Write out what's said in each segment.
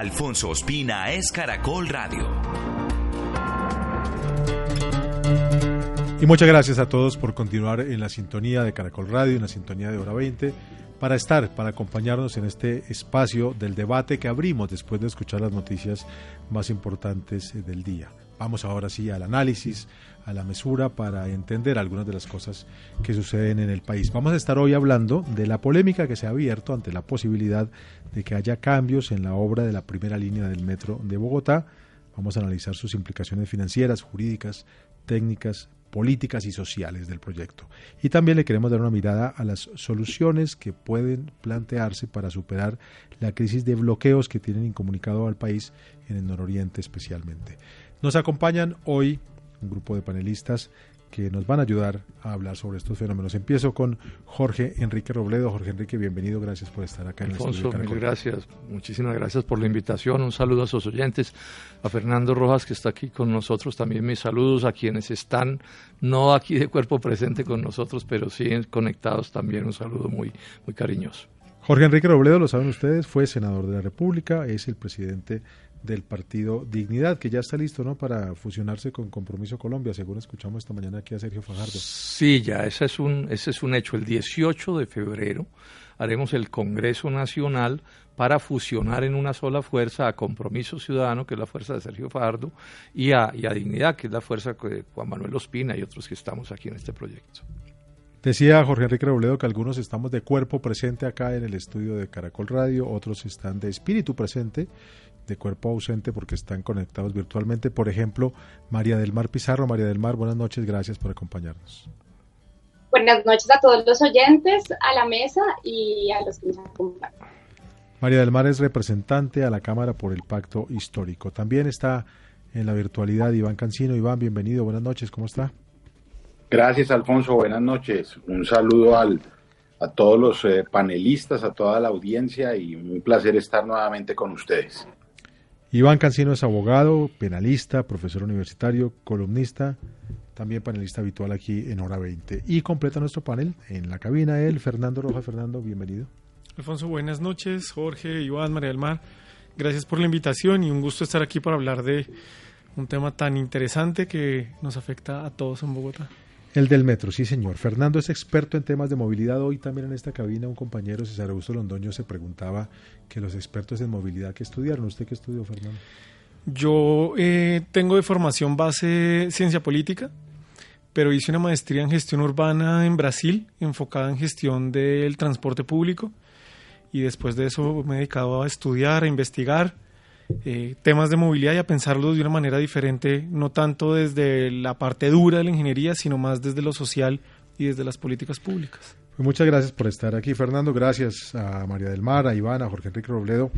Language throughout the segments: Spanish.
Alfonso Ospina es Caracol Radio. Y muchas gracias a todos por continuar en la sintonía de Caracol Radio, en la sintonía de Hora 20, para estar, para acompañarnos en este espacio del debate que abrimos después de escuchar las noticias más importantes del día. Vamos ahora sí al análisis, a la mesura para entender algunas de las cosas que suceden en el país. Vamos a estar hoy hablando de la polémica que se ha abierto ante la posibilidad de que haya cambios en la obra de la primera línea del metro de Bogotá. Vamos a analizar sus implicaciones financieras, jurídicas, técnicas, políticas y sociales del proyecto. Y también le queremos dar una mirada a las soluciones que pueden plantearse para superar la crisis de bloqueos que tienen incomunicado al país en el nororiente especialmente. Nos acompañan hoy un grupo de panelistas que nos van a ayudar a hablar sobre estos fenómenos. Empiezo con Jorge Enrique Robledo. Jorge Enrique, bienvenido, gracias por estar acá en Alfonso, el estudio. Mil gracias, muchísimas gracias por la invitación. Un saludo a sus oyentes, a Fernando Rojas que está aquí con nosotros. También mis saludos a quienes están no aquí de cuerpo presente con nosotros, pero sí conectados también. Un saludo muy, muy cariñoso. Jorge Enrique Robledo, lo saben ustedes, fue senador de la República, es el presidente del partido Dignidad, que ya está listo ¿no? para fusionarse con Compromiso Colombia, según escuchamos esta mañana aquí a Sergio Fajardo. Sí, ya, ese es un, ese es un hecho. El 18 de febrero haremos el Congreso Nacional para fusionar en una sola fuerza a Compromiso Ciudadano, que es la fuerza de Sergio Fajardo, y a, y a Dignidad, que es la fuerza de Juan Manuel Ospina y otros que estamos aquí en este proyecto. Decía Jorge Enrique Robledo que algunos estamos de cuerpo presente acá en el estudio de Caracol Radio, otros están de espíritu presente de cuerpo ausente porque están conectados virtualmente. Por ejemplo, María del Mar Pizarro. María del Mar, buenas noches, gracias por acompañarnos. Buenas noches a todos los oyentes, a la mesa y a los que nos acompañan. María del Mar es representante a la Cámara por el Pacto Histórico. También está en la virtualidad Iván Cancino. Iván, bienvenido, buenas noches, ¿cómo está? Gracias, Alfonso, buenas noches. Un saludo al, a todos los eh, panelistas, a toda la audiencia y un placer estar nuevamente con ustedes. Iván Cancino es abogado, penalista, profesor universitario, columnista, también panelista habitual aquí en Hora 20. Y completa nuestro panel en la cabina él, Fernando Roja. Fernando, bienvenido. Alfonso, buenas noches. Jorge, Iván, María del Mar, gracias por la invitación y un gusto estar aquí para hablar de un tema tan interesante que nos afecta a todos en Bogotá. El del metro, sí señor. Fernando es experto en temas de movilidad. Hoy también en esta cabina un compañero, César Augusto Londoño, se preguntaba que los expertos en movilidad que estudiaron. ¿Usted qué estudió, Fernando? Yo eh, tengo de formación base ciencia política, pero hice una maestría en gestión urbana en Brasil, enfocada en gestión del transporte público. Y después de eso me he dedicado a estudiar, a investigar eh, temas de movilidad y a pensarlos de una manera diferente, no tanto desde la parte dura de la ingeniería, sino más desde lo social y desde las políticas públicas. Pues muchas gracias por estar aquí, Fernando. Gracias a María del Mar, a Iván, a Jorge Enrique Robledo.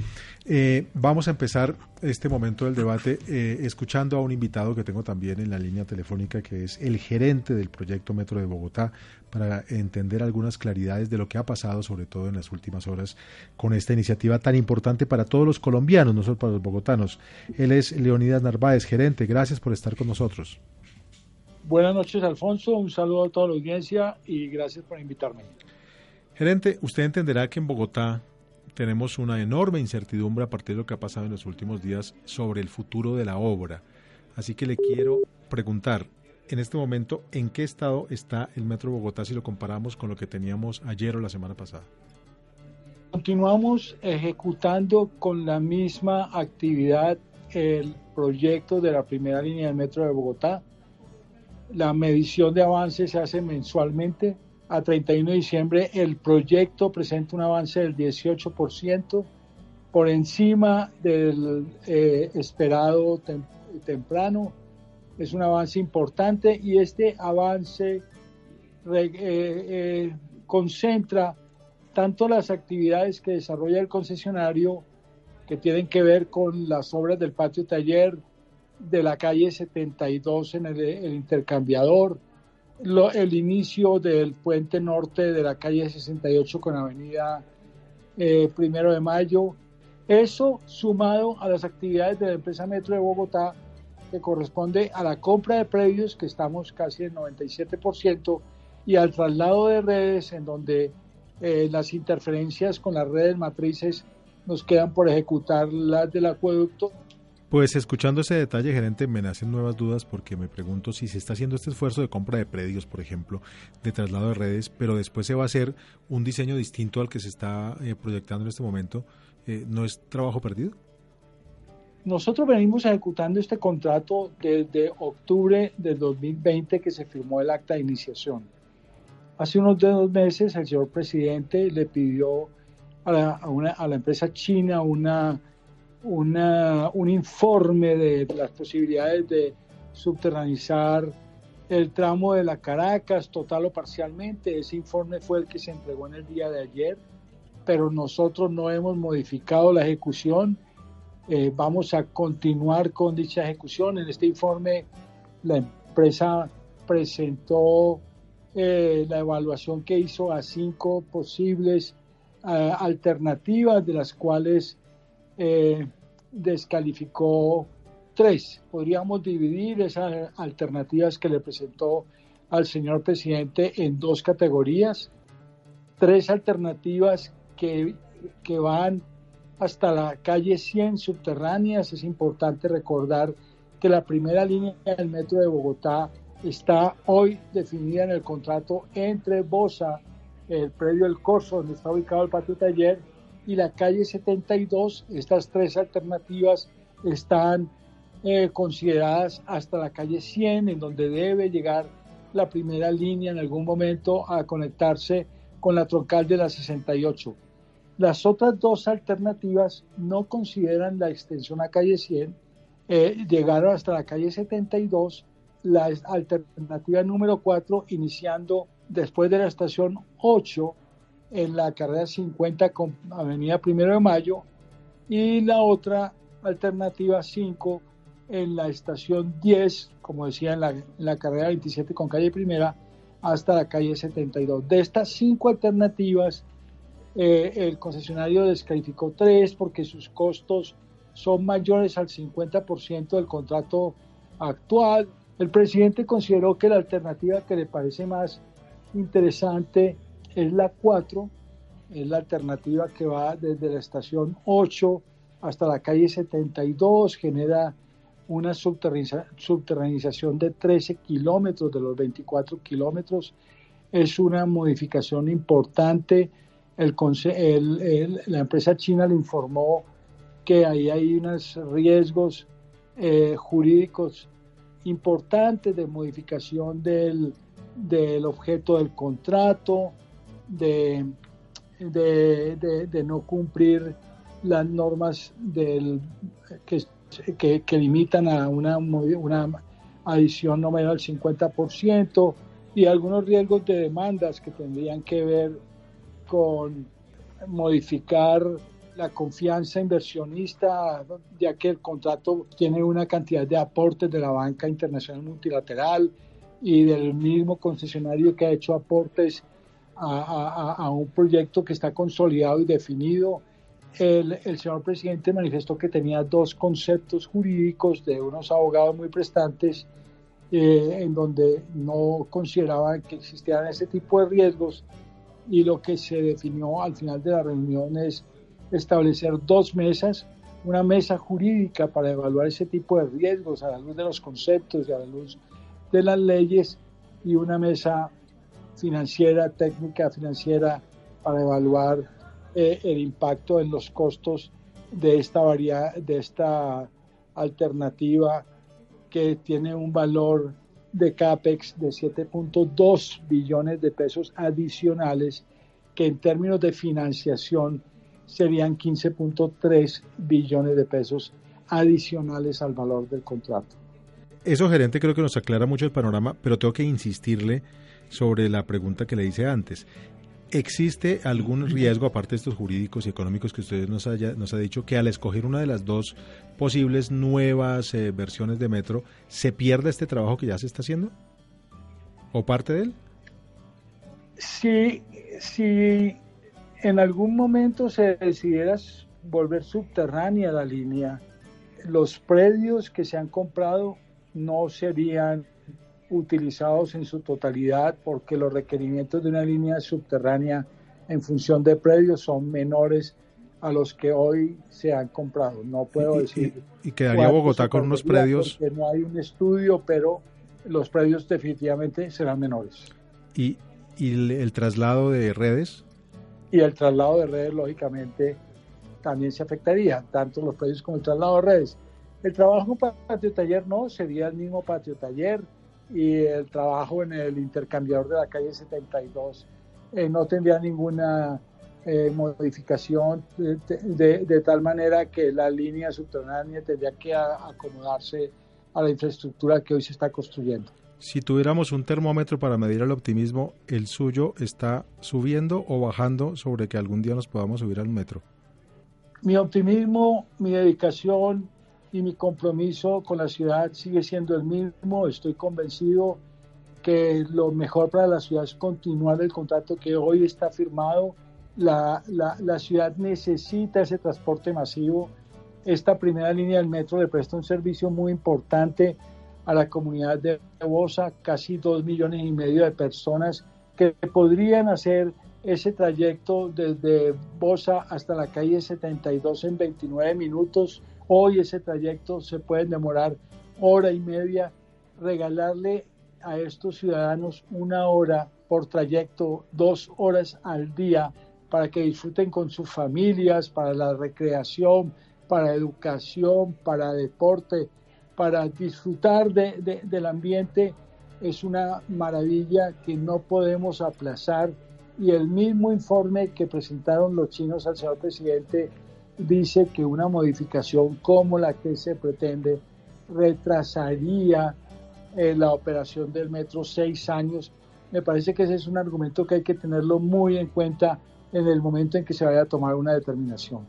Eh, vamos a empezar este momento del debate eh, escuchando a un invitado que tengo también en la línea telefónica, que es el gerente del proyecto Metro de Bogotá, para entender algunas claridades de lo que ha pasado, sobre todo en las últimas horas, con esta iniciativa tan importante para todos los colombianos, no solo para los bogotanos. Él es Leonidas Narváez, gerente. Gracias por estar con nosotros. Buenas noches, Alfonso. Un saludo a toda la audiencia y gracias por invitarme. Gerente, usted entenderá que en Bogotá tenemos una enorme incertidumbre a partir de lo que ha pasado en los últimos días sobre el futuro de la obra. Así que le quiero preguntar, en este momento, ¿en qué estado está el Metro de Bogotá si lo comparamos con lo que teníamos ayer o la semana pasada? Continuamos ejecutando con la misma actividad el proyecto de la primera línea del Metro de Bogotá la medición de avance se hace mensualmente. A 31 de diciembre el proyecto presenta un avance del 18% por encima del eh, esperado temprano. Es un avance importante y este avance eh, eh, concentra tanto las actividades que desarrolla el concesionario que tienen que ver con las obras del patio taller de la calle 72 en el, intercambiador, el inicio del puente norte de la calle 68 con avenida eh, Primero de Mayo. Eso sumado a las actividades de la empresa Metro de Bogotá, que corresponde a la compra de predios, que estamos casi en 97%, y al traslado de redes, en donde eh, las interferencias con las redes matrices nos quedan por ejecutar las del acueducto pues escuchando ese detalle, gerente, me nacen nuevas dudas porque me pregunto si se está haciendo este esfuerzo de compra de predios, por ejemplo, de traslado de redes, pero después se va a hacer un diseño distinto al que se está eh, proyectando en este momento. Eh, ¿No es trabajo perdido? Nosotros venimos ejecutando este contrato desde octubre del 2020 que se firmó el acta de iniciación. Hace unos dos meses el señor presidente le pidió a la, a la empresa china una una, un informe de las posibilidades de subterranizar el tramo de la Caracas, total o parcialmente. Ese informe fue el que se entregó en el día de ayer, pero nosotros no hemos modificado la ejecución. Eh, vamos a continuar con dicha ejecución. En este informe la empresa presentó eh, la evaluación que hizo a cinco posibles eh, alternativas, de las cuales eh, descalificó tres. Podríamos dividir esas alternativas que le presentó al señor presidente en dos categorías. Tres alternativas que, que van hasta la calle 100 subterráneas. Es importante recordar que la primera línea del metro de Bogotá está hoy definida en el contrato entre Bosa, el predio El Corso, donde está ubicado el patio taller, y la calle 72. Estas tres alternativas están eh, consideradas hasta la calle 100, en donde debe llegar la primera línea en algún momento a conectarse con la troncal de la 68. Las otras dos alternativas no consideran la extensión a calle 100, eh, llegaron hasta la calle 72, la alternativa número 4 iniciando después de la estación 8 en la carrera 50 con Avenida Primero de Mayo y la otra alternativa 5 en la estación 10, como decía, en la, carrera 27 con calle Primera hasta la calle 72. De estas cinco alternativas, eh, el concesionario descalificó tres porque sus costos son mayores al 50% del contrato actual. El presidente consideró que la alternativa que le parece más interesante es la 4, es la alternativa que va desde la estación 8 hasta la calle 72, genera una subterranización de 13 kilómetros de los 24 kilómetros. Es una modificación importante. El, la empresa china le informó que ahí hay unos riesgos eh, jurídicos importantes de modificación del, del objeto del contrato, de, de, no cumplir las normas del, que, que, limitan a una, una adición no menor al 50% y algunos riesgos de demandas que tendrían que ver con modificar la confianza inversionista, ya que el contrato tiene una cantidad de aportes de la banca internacional multilateral y del mismo concesionario que ha hecho aportes a, un proyecto que está consolidado y definido. El, señor presidente manifestó que tenía dos conceptos jurídicos de unos abogados muy prestantes eh, en donde no consideraban que existieran ese tipo de riesgos y lo que se definió al final de la reunión es establecer dos mesas, una mesa jurídica para evaluar ese tipo de riesgos a la luz de los conceptos y a la luz de las leyes y una mesa financiera, técnica financiera para evaluar eh, el impacto en los costos de esta, de esta alternativa que tiene un valor de CAPEX de 7.2 billones de pesos adicionales, que en términos de financiación serían 15.3 billones de pesos adicionales al valor del contrato. Eso, gerente, creo que nos aclara mucho el panorama, pero tengo que insistirle sobre la pregunta que le hice antes. ¿Existe algún riesgo, aparte de estos jurídicos y económicos que usted nos, haya, nos ha dicho, que al escoger una de las dos posibles nuevas eh, versiones de metro, se pierda este trabajo que ya se está haciendo? ¿O parte de él? Si, si en algún momento se decidiera volver subterránea la línea, los predios que se han comprado no serían utilizados en su totalidad porque los requerimientos de una línea subterránea en función de predios son menores a los que hoy se han comprado. No puedo decir. Y, quedaría Bogotá con unos predios. No hay un estudio, pero los predios definitivamente serán menores. ¿Y, y el traslado de redes? Y el traslado de redes, lógicamente, también se afectaría, tanto los predios como el traslado de redes. El trabajo en patio taller no, sería el mismo patio taller y el trabajo en el intercambiador de la calle 72 eh, no tendría ninguna eh, modificación de, de, tal manera que la línea subterránea tendría que acomodarse a la infraestructura que hoy se está construyendo. Si tuviéramos un termómetro para medir el optimismo, ¿el suyo está subiendo o bajando sobre que algún día nos podamos subir al metro? Mi optimismo, mi dedicación y mi compromiso con la ciudad sigue siendo el mismo. Estoy convencido que lo mejor para la ciudad es continuar el contrato que hoy está firmado. La, la, la ciudad necesita ese transporte masivo. Esta primera línea del metro le presta un servicio muy importante a la comunidad de Bosa, casi dos millones y medio de personas que podrían hacer ese trayecto desde Bosa hasta la calle 72 en 29 minutos. Hoy ese trayecto se puede demorar hora y media. Regalarle a estos ciudadanos una hora por trayecto, dos horas al día, para que disfruten con sus familias, para la recreación, para educación, para deporte, para disfrutar del ambiente es una maravilla que no podemos aplazar y el mismo informe que presentaron los chinos al señor presidente dice que una modificación como la que se pretende retrasaría eh, la operación del metro seis años. Me parece que ese es un argumento que hay que tenerlo muy en cuenta en el momento en que se vaya a tomar una determinación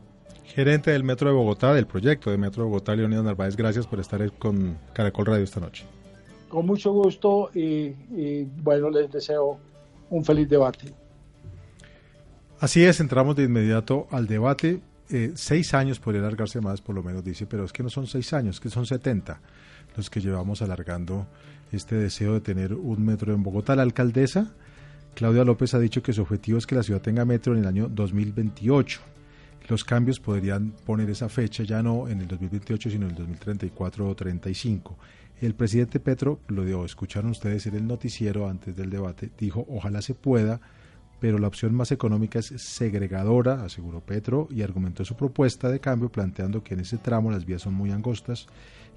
gerente del Metro de Bogotá, del proyecto de Metro de Bogotá, Leonidas Narváez, gracias por estar con Caracol Radio esta noche. Con mucho gusto y, bueno, les deseo un feliz debate. Así es, entramos de inmediato al debate. Eh, seis años podría alargarse más, por lo menos dice, pero es que no son seis años, que son setenta los que llevamos alargando este deseo de tener un metro en Bogotá. La alcaldesa Claudia López ha dicho que su objetivo es que la ciudad tenga metro en el año 2028 los cambios podrían poner esa fecha ya no en el 2028, sino en el 2034 o 35. El presidente Petro, lo escucharon ustedes en el noticiero antes del debate, dijo, ojalá se pueda, pero la opción más económica es segregadora, aseguró Petro, y argumentó su propuesta de cambio planteando que en ese tramo las vías son muy angostas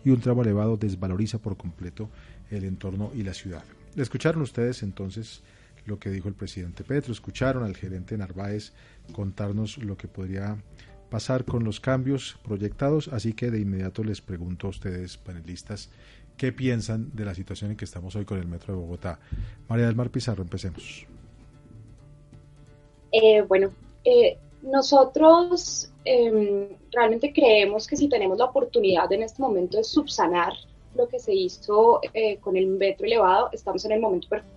y un tramo elevado desvaloriza por completo el entorno y la ciudad. Escucharon ustedes entonces lo que dijo el presidente Petro, escucharon al gerente Narváez contarnos lo que podría pasar con los cambios proyectados, así que de inmediato les pregunto a ustedes, panelistas, qué piensan de la situación en que estamos hoy con el Metro de Bogotá. María del Mar Pizarro, empecemos. Eh, bueno, eh, nosotros em, realmente creemos que si tenemos la oportunidad en este momento de subsanar lo que se hizo eh, con el metro elevado, estamos en el momento perfecto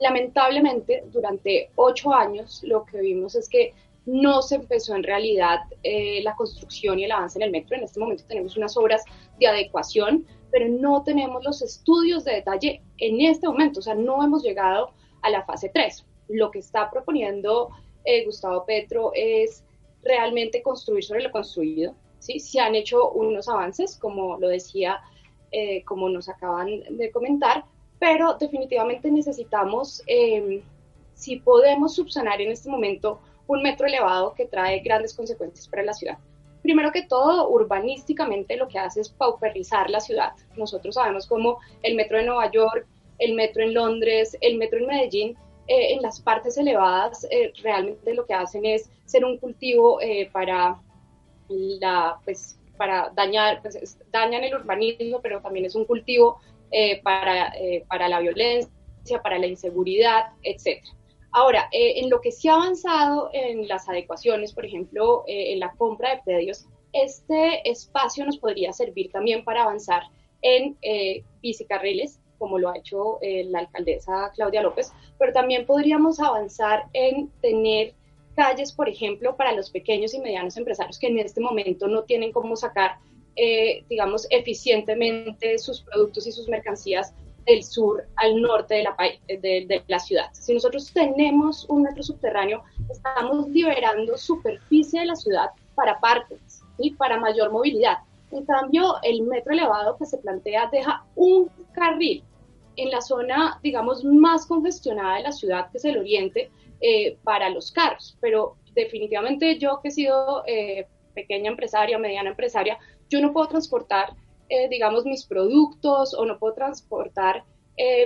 Lamentablemente, durante ocho años lo que vimos es que no se empezó en realidad eh, la construcción y el avance en el metro. En este momento tenemos unas obras de adecuación, pero no tenemos los estudios de detalle en este momento. O sea, no hemos llegado a la fase 3. Lo que está proponiendo eh, Gustavo Petro es realmente construir sobre lo construido. ¿sí? Se han hecho unos avances, como lo decía, eh, como nos acaban de comentar, pero definitivamente necesitamos, em, si podemos subsanar en este momento un metro elevado que trae grandes consecuencias para la ciudad. Primero que todo, urbanísticamente lo que hace es pauperizar la ciudad. Nosotros sabemos cómo el metro de Nueva York, el metro en Londres, el metro en Medellín, eh, en las partes elevadas eh, realmente lo que hacen es ser un cultivo eh, para la, pues, para dañar, pues, dañan el urbanismo, pero también es un cultivo eh, para, eh, para la violencia, para la inseguridad, etc. Ahora, eh, en lo que se ha avanzado en las adecuaciones, por ejemplo, eh, en la compra de predios, este espacio nos podría servir también para avanzar en eh, bicicarriles, como lo ha hecho la alcaldesa Claudia López, pero también podríamos avanzar en tener calles, por ejemplo, para los pequeños y medianos empresarios que en este momento no tienen cómo sacar, digamos, eficientemente sus productos y sus mercancías del sur al norte de la, la ciudad. Si nosotros tenemos un metro subterráneo, estamos liberando superficie de la ciudad para parques y para mayor movilidad. En cambio, el metro elevado que se plantea deja un carril en la zona, digamos, más congestionada de la ciudad, que es el oriente, eh, para los carros. Pero definitivamente yo que he sido eh, pequeña empresaria, mediana empresaria, yo no puedo transportar eh, digamos, mis productos o no puedo transportar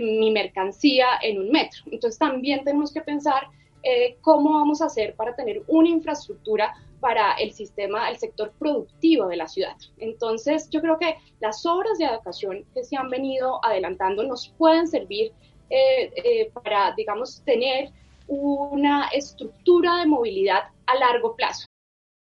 mi mercancía en un metro. Entonces también tenemos que pensar eh, cómo vamos a hacer para tener una infraestructura para el sistema, el sector productivo de la ciudad. Entonces, yo creo que las obras de educación que se han venido adelantando nos pueden servir para, digamos, tener una estructura de movilidad a largo plazo.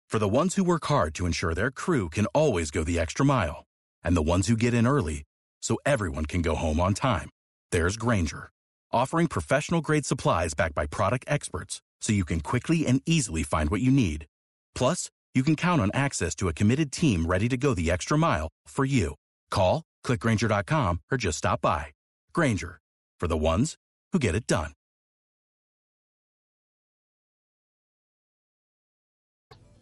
For the ones who work hard to ensure their crew can always go the extra mile. and the ones who get in early so everyone can go home on time. There's Granger, offering professional grade supplies backed by product experts so you can quickly and easily find what you need. Plus, you can count on access to a committed team ready to go the extra mile for you. Call, clickgranger.com, or just stop by. Granger, for the ones who get it done.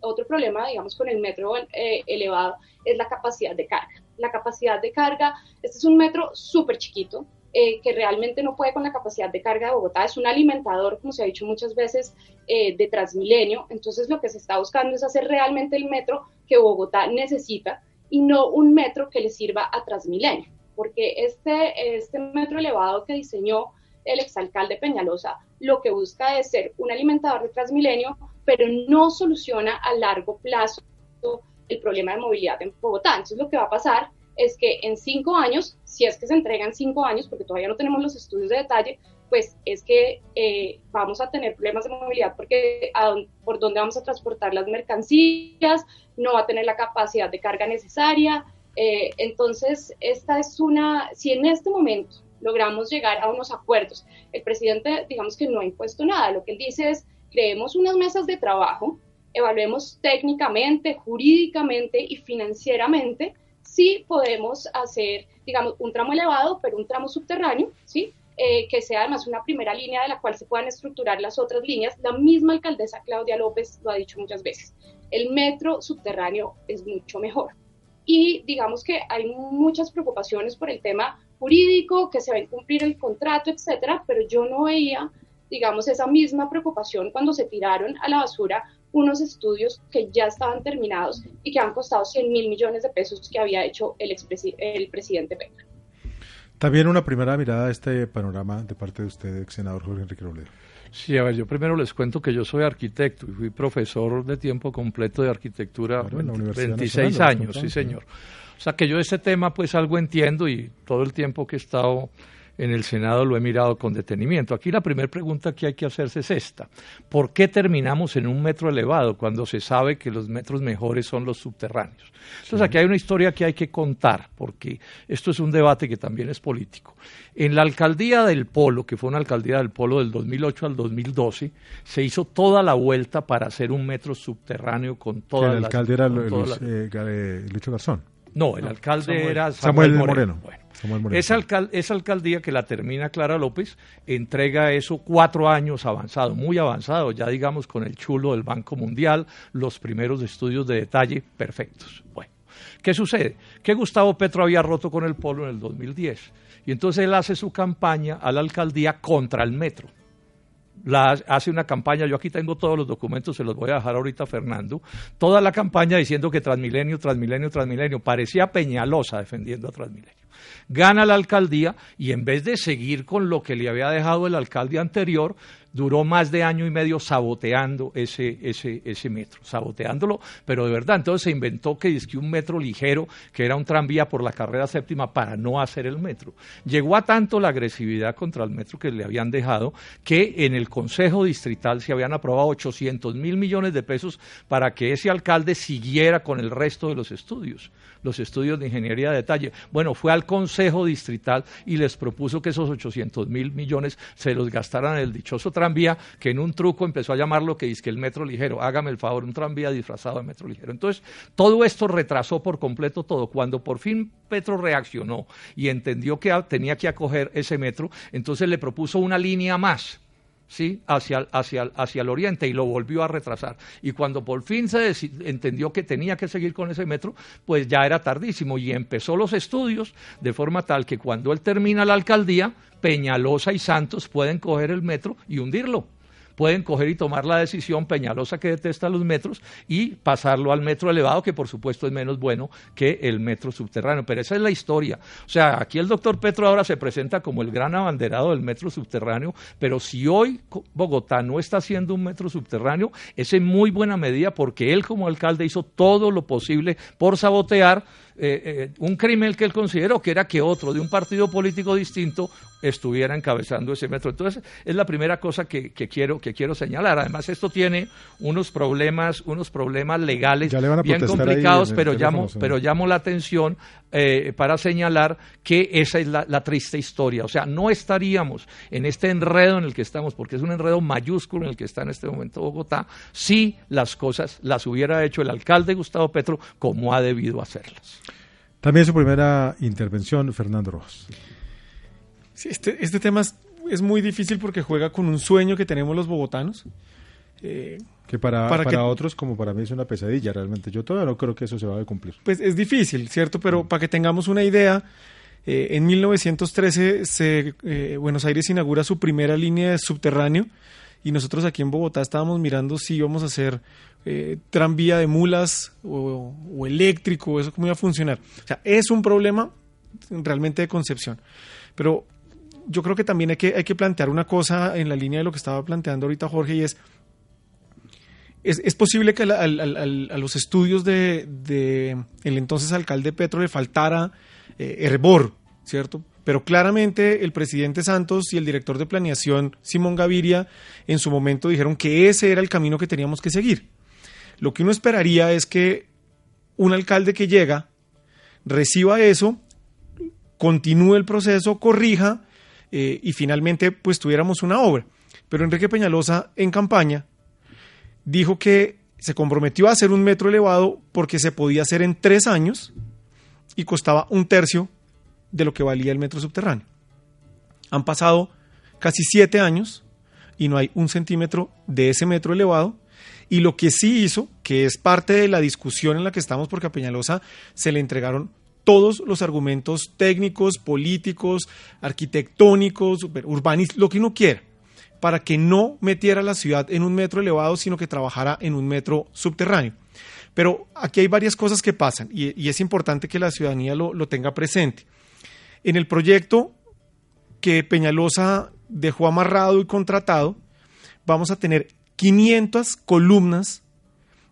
Otro problema, digamos, con el metro eh, elevado es la capacidad de carga. la capacidad de carga, este es un metro súper chiquito, eh, que realmente no puede con la capacidad de carga de Bogotá. Es un alimentador, como se ha dicho muchas veces, eh, de Transmilenio. Entonces lo que se está buscando es hacer realmente el metro que Bogotá necesita y no un metro que le sirva a Transmilenio. Porque este, este metro elevado que diseñó el exalcalde Peñalosa lo que busca es ser un alimentador de Transmilenio, pero no soluciona a largo plazo el problema de movilidad en Bogotá. Entonces lo que va a pasar es que en cinco años, si es que se entregan cinco años, porque todavía no tenemos los estudios de detalle, pues es que eh, vamos a tener problemas de movilidad porque por donde vamos a transportar las mercancías no va a tener la capacidad de carga necesaria. Eh, entonces, esta es una, si en este momento logramos llegar a unos acuerdos, el presidente, digamos que no ha impuesto nada, lo que él dice es, creemos unas mesas de trabajo evaluemos técnicamente, jurídicamente y financieramente si podemos hacer, digamos, un tramo elevado, pero un tramo subterráneo, ¿sí? Eh, que sea además una primera línea de la cual se puedan estructurar las otras líneas. La misma alcaldesa Claudia López lo ha dicho muchas veces. El metro subterráneo es mucho mejor. Y digamos que hay muchas preocupaciones por el tema jurídico, que se va a incumplir el contrato, etcétera, pero yo no veía, digamos, esa misma preocupación cuando se tiraron a la basura unos estudios que ya estaban terminados y que han costado 100 mil millones de pesos que había hecho el, el presidente Petro. También una primera mirada a este panorama de parte de usted, senador Jorge Enrique Robledo. Sí, a ver, yo primero les cuento que yo soy arquitecto y fui profesor de tiempo completo de arquitectura claro, 26 años, sí señor. O sea que yo ese tema pues algo entiendo y todo el tiempo que he estado en el Senado lo he mirado con detenimiento. Aquí la primera pregunta que hay que hacerse es esta. ¿Por qué terminamos en un metro elevado cuando se sabe que los metros mejores son los subterráneos? Entonces aquí hay una historia que hay que contar, porque esto es un debate que también es político. En la alcaldía del Polo, que fue una alcaldía del Polo del 2008 al 2012, se hizo toda la vuelta para hacer un metro subterráneo con todas las... El alcalde era eh, Lucho Garzón. No, el alcalde era Samuel, Moreno. Esa, alcaldía que la termina Clara López entrega eso cuatro años avanzado, muy avanzado, ya digamos con el chulo del Banco Mundial, los primeros estudios de detalle perfectos. Bueno, ¿qué sucede? Que Gustavo Petro había roto con el polo en el 2010 y entonces él hace su campaña a la alcaldía contra el metro hace una campaña, yo aquí tengo todos los documentos, se los voy a dejar ahorita a Fernando, toda la campaña diciendo que Transmilenio, Transmilenio, Transmilenio, parecía Peñalosa defendiendo a Transmilenio. Gana la alcaldía y en vez de seguir con lo que le había dejado el alcalde anterior, duró más de año y medio saboteando ese, ese, ese metro, saboteándolo, pero de verdad, entonces se inventó que que un metro ligero, que era un tranvía por la carrera séptima para no hacer el metro. Llegó a tanto la agresividad contra el metro que le habían dejado que en el Consejo Distrital se habían aprobado 800 mil millones de pesos para que ese alcalde siguiera con el resto de los estudios los estudios de ingeniería de detalle. Bueno, fue al Consejo Distrital y les propuso que esos 800 mil millones se los gastaran en el dichoso tranvía, que en un truco empezó a llamarlo que dice que el metro ligero, hágame el favor, un tranvía disfrazado de metro ligero. Entonces, todo esto retrasó por completo todo. Cuando por fin Petro reaccionó y entendió que tenía que acoger ese metro, entonces le propuso una línea más ¿sí? hacia, hacia, hacia el oriente y lo volvió a retrasar. Y cuando por fin se entendió que tenía que seguir con ese metro, pues ya era tardísimo y empezó los estudios de forma tal que cuando él termina la alcaldía, Peñalosa y Santos pueden coger el metro y hundirlo pueden coger y tomar la decisión Peñalosa que detesta los metros y pasarlo al metro elevado, que por supuesto es menos bueno que el metro subterráneo. Pero esa es la historia. O sea, aquí el doctor Petro ahora se presenta como el gran abanderado del metro subterráneo, pero si hoy Bogotá no está haciendo un metro subterráneo, es en muy buena medida porque él como alcalde hizo todo lo posible por sabotear eh, eh, un crimen que él consideró que era que otro de un partido político distinto estuviera encabezando ese metro. Entonces, es la primera cosa que, quiero, que quiero señalar. Además, esto tiene unos problemas, unos problemas legales bien complicados, pero llamo, pero llamo la atención eh, para señalar que esa es la, la, triste historia. O sea, no estaríamos en este enredo en el que estamos, porque es un enredo mayúsculo en el que está en este momento Bogotá, si las cosas las hubiera hecho el alcalde Gustavo Petro como ha debido hacerlas. También su primera intervención, Fernando Rojas. Sí, este, este tema es, muy difícil porque juega con un sueño que tenemos los bogotanos. Eh, que para, para, otros, como para mí, es una pesadilla realmente. Yo todavía no creo que eso se vaya a cumplir. Pues es difícil, ¿cierto? Pero para que tengamos una idea, eh, en 1913 se, eh, Buenos Aires inaugura su primera línea de subterráneo y nosotros aquí en Bogotá estábamos mirando si íbamos a hacer eh, tranvía de mulas o, eléctrico, eso cómo iba a funcionar. O sea, es un problema realmente de concepción. Pero yo creo que también hay que, hay que plantear una cosa en la línea de lo que estaba planteando ahorita Jorge y es, es, posible que a los estudios de, el entonces alcalde Petro le faltara eh, hervor, ¿cierto? Pero claramente el presidente Santos y el director de planeación, Simón Gaviria, en su momento dijeron que ese era el camino que teníamos que seguir. Lo que uno esperaría es que un alcalde que llega reciba eso, continúe el proceso, corrija eh, y finalmente pues tuviéramos una obra. Pero Enrique Peñalosa en campaña dijo que se comprometió a hacer un metro elevado porque se podía hacer en tres años y costaba un tercio de lo que valía el metro subterráneo. Han pasado casi siete años y no hay un centímetro de ese metro elevado. Y lo que sí hizo, que es parte de la discusión en la que estamos, porque a Peñalosa se le entregaron todos los argumentos técnicos, políticos, arquitectónicos, urbanísticos, lo que uno quiera, para que no metiera la ciudad en un metro elevado, sino que trabajara en un metro subterráneo. Pero aquí hay varias cosas que pasan y, es importante que la ciudadanía lo tenga presente. En el proyecto que Peñalosa dejó amarrado y contratado, vamos a tener 500 columnas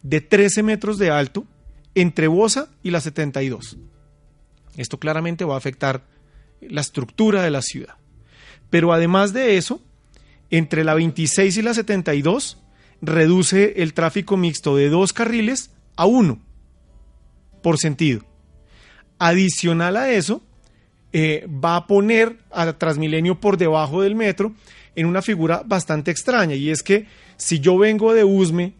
de 13 metros de alto entre Bosa y la 72. Esto claramente va a afectar la estructura de la ciudad. Pero además de eso, entre la 26 y la 72 reduce el tráfico mixto de dos carriles a uno por sentido. Adicional a eso, eh, va a poner a Transmilenio por debajo del metro en una figura bastante extraña. Y es que si yo vengo de Usme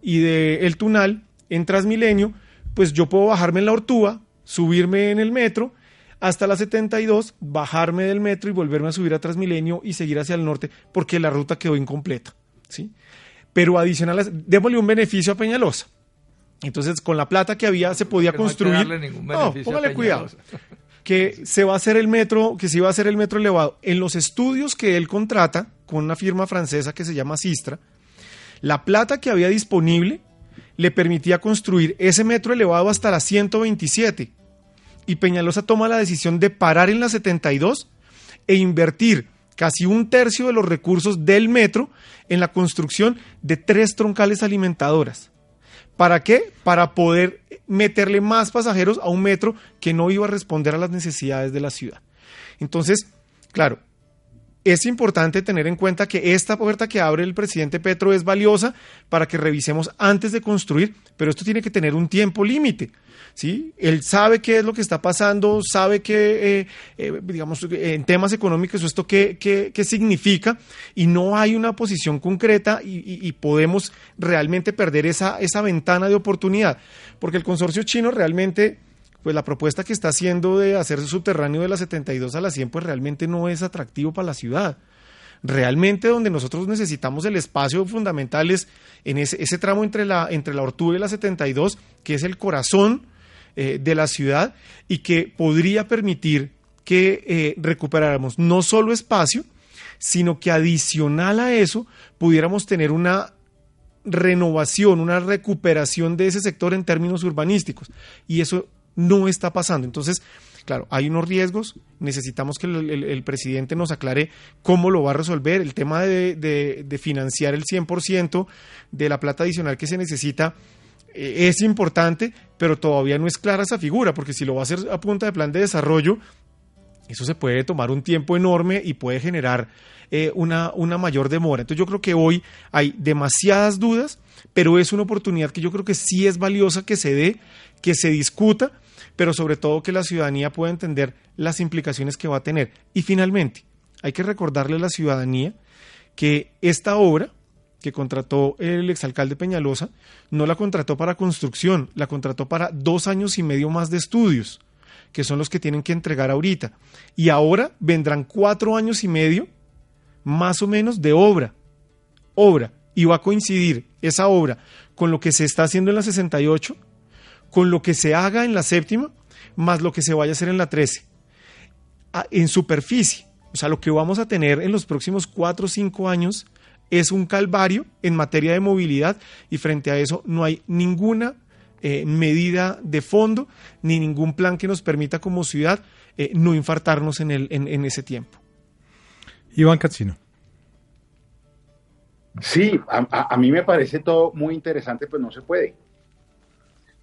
y de El Tunal en Transmilenio, pues yo puedo bajarme en la Ortúa, subirme en el metro hasta la 72, bajarme del metro y volverme a subir a Transmilenio y seguir hacia el norte porque la ruta quedó incompleta. ¿sí? Pero adicional, démosle un beneficio a Peñalosa. Entonces, con la plata que había se podía construir. No, póngale cuidado que se va a hacer el metro, que se iba a hacer el metro elevado. En los estudios que él contrata con una firma francesa que se llama Sistra, la plata que había disponible le permitía construir ese metro elevado hasta la 127. Y Peñalosa toma la decisión de parar en la 72 e invertir casi un tercio de los recursos del metro en la construcción de tres troncales alimentadoras. ¿Para qué? Para poder meterle más pasajeros a un metro que no iba a responder a las necesidades de la ciudad. Entonces, claro, es importante tener en cuenta que esta puerta que abre el presidente Petro es valiosa para que revisemos antes de construir, pero esto tiene que tener un tiempo límite. ¿Sí? Él sabe qué es lo que está pasando, sabe que, eh, eh, digamos, en temas económicos esto qué, qué, significa y no hay una posición concreta y, podemos realmente perder esa, esa ventana de oportunidad, porque el consorcio chino realmente pues la propuesta que está haciendo de hacer subterráneo de la 72 a la 100, pues realmente no es atractivo para la ciudad. Realmente donde nosotros necesitamos el espacio fundamental es en ese, ese tramo entre la, entre la Ortúa y la 72, que es el corazón eh, de la ciudad y que podría permitir que eh, recuperáramos no solo espacio, sino que adicional a eso pudiéramos tener una renovación, una recuperación de ese sector en términos urbanísticos. Y eso no está pasando. Entonces, claro, hay unos riesgos, necesitamos que el, presidente nos aclare cómo lo va a resolver, el tema de, de financiar el 100% de la plata adicional que se necesita es importante, pero todavía no es clara esa figura, porque si lo va a hacer a punta de plan de desarrollo, eso se puede tomar un tiempo enorme y puede generar eh, una, una mayor demora. Entonces yo creo que hoy hay demasiadas dudas, pero es una oportunidad que yo creo que sí es valiosa que se dé, que se discuta, pero sobre todo que la ciudadanía pueda entender las implicaciones que va a tener. Y finalmente, hay que recordarle a la ciudadanía que esta obra que contrató el exalcalde Peñalosa, no la contrató para construcción, la contrató para dos años y medio más de estudios, que son los que tienen que entregar ahorita. Y ahora vendrán cuatro años y medio, más o menos, de obra. Obra. Y va a coincidir esa obra con lo que se está haciendo en la 68, con lo que se haga en la séptima, más lo que se vaya a hacer en la 13. Ah, en superficie. O sea, lo que vamos a tener en los próximos cuatro o cinco años es un calvario en materia de movilidad y frente a eso no hay ninguna eh, medida de fondo ni ningún plan que nos permita como ciudad eh, no infartarnos en, el, en, ese tiempo. Iván Catzino. Sí, a, a, mí me parece todo muy interesante, pues no se puede.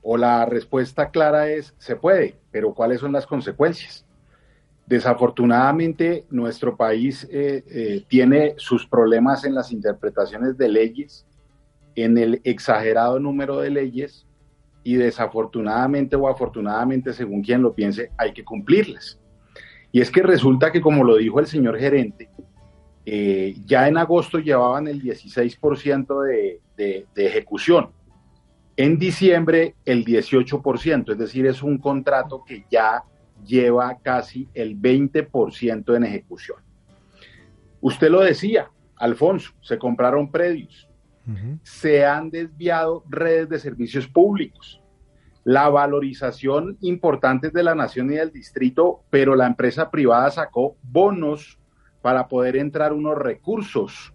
O la respuesta clara es, se puede, pero ¿cuáles son las consecuencias? Desafortunadamente, nuestro país eh, eh, tiene sus problemas en las interpretaciones de leyes, en el exagerado número de leyes, y desafortunadamente o afortunadamente, según quien lo piense, hay que cumplirlas. Y es que resulta que, como lo dijo el señor gerente, eh, ya en agosto llevaban el 16% de, de, de ejecución. En diciembre, el 18%, es decir, es un contrato que ya lleva casi el 20% en ejecución. Usted lo decía, Alfonso, se compraron predios, se han desviado redes de servicios públicos, la valorización importante de la nación y del distrito, pero la empresa privada sacó bonos para poder entrar unos recursos.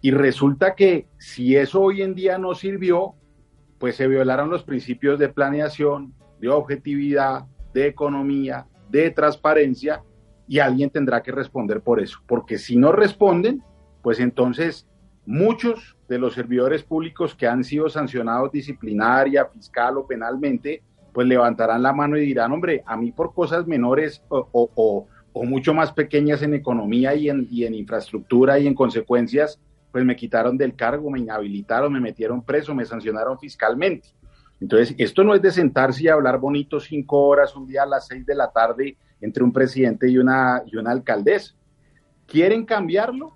Y resulta que si eso hoy en día no sirvió, pues se violaron los principios de planeación, de objetividad, de economía, de transparencia, y alguien tendrá que responder por eso, porque si no responden, pues entonces muchos de los servidores públicos que han sido sancionados disciplinaria, fiscal o penalmente, pues levantarán la mano y dirán, hombre, a mí por cosas menores o, mucho más pequeñas en economía y en, y en infraestructura y en consecuencias, pues me quitaron del cargo, me inhabilitaron, me metieron preso, me sancionaron fiscalmente. Entonces, esto no es de sentarse y hablar bonito cinco horas un día a las seis de la tarde entre un presidente y una, y una alcaldesa. ¿Quieren cambiarlo?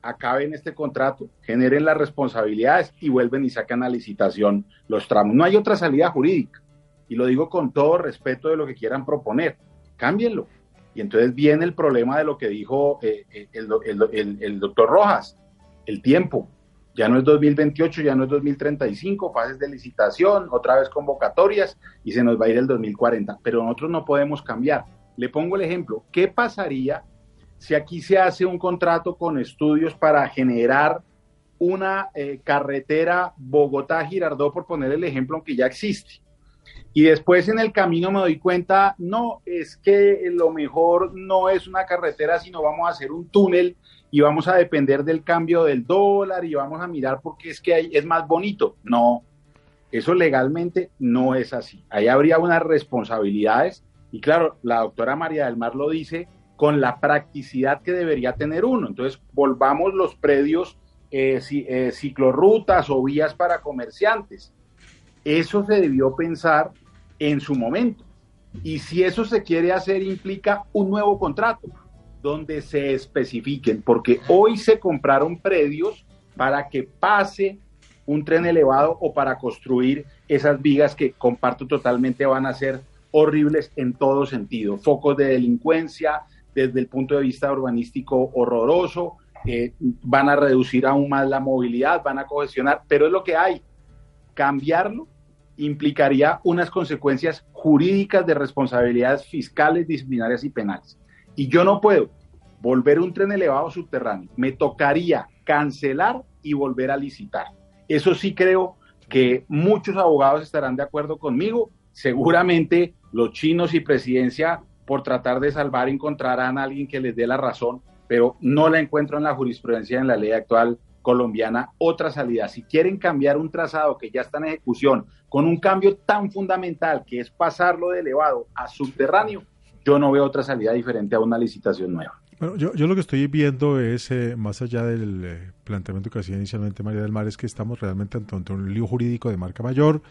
Acaben este contrato, generen las responsabilidades y vuelven y sacan a licitación los tramos. No hay otra salida jurídica. Y lo digo con todo respeto de lo que quieran proponer. Cámbienlo. Y entonces viene el problema de lo que dijo eh, eh, el doctor Rojas, el tiempo ya no es 2028, ya no es 2035, fases de licitación, otra vez convocatorias y se nos va a ir el 2040. Pero nosotros no podemos cambiar. Le pongo el ejemplo. ¿Qué pasaría si aquí se hace un contrato con estudios para generar una eh, carretera Bogotá-Girardó, por poner el ejemplo, aunque ya existe? Y después en el camino me doy cuenta, no, es que lo mejor no es una carretera, sino vamos a hacer un túnel y vamos a depender del cambio del dólar y vamos a mirar porque es que es más bonito. No, eso legalmente no es así. Ahí habría unas responsabilidades y claro, la doctora María del Mar lo dice con la practicidad que debería tener uno. Entonces, volvamos los predios eh, eh, ciclorrutas o vías para comerciantes. Eso se debió pensar en su momento. Y si eso se quiere hacer, implica un nuevo contrato donde se especifiquen, porque hoy se compraron predios para que pase un tren elevado o para construir esas vigas que comparto totalmente van a ser horribles en todo sentido. Focos de delincuencia desde el punto de vista urbanístico horroroso, eh, van a reducir aún más la movilidad, van a cohesionar, pero es lo que hay. Cambiarlo implicaría unas consecuencias jurídicas de responsabilidades fiscales, disciplinarias y penales. Y yo no puedo volver un tren elevado subterráneo. Me tocaría cancelar y volver a licitar. Eso sí creo que muchos abogados estarán de acuerdo conmigo. Seguramente los chinos y presidencia, por tratar de salvar, encontrarán a alguien que les dé la razón, pero no la encuentro en la jurisprudencia, en la ley actual colombiana, otra salida. Si quieren cambiar un trazado que ya está en ejecución con un cambio tan fundamental que es pasarlo de elevado a subterráneo, yo no veo otra salida diferente a una licitación nueva. Bueno, yo, lo que estoy viendo es, eh, más allá del eh, planteamiento que hacía inicialmente María del Mar, es que estamos realmente ante, un lío jurídico de marca mayor,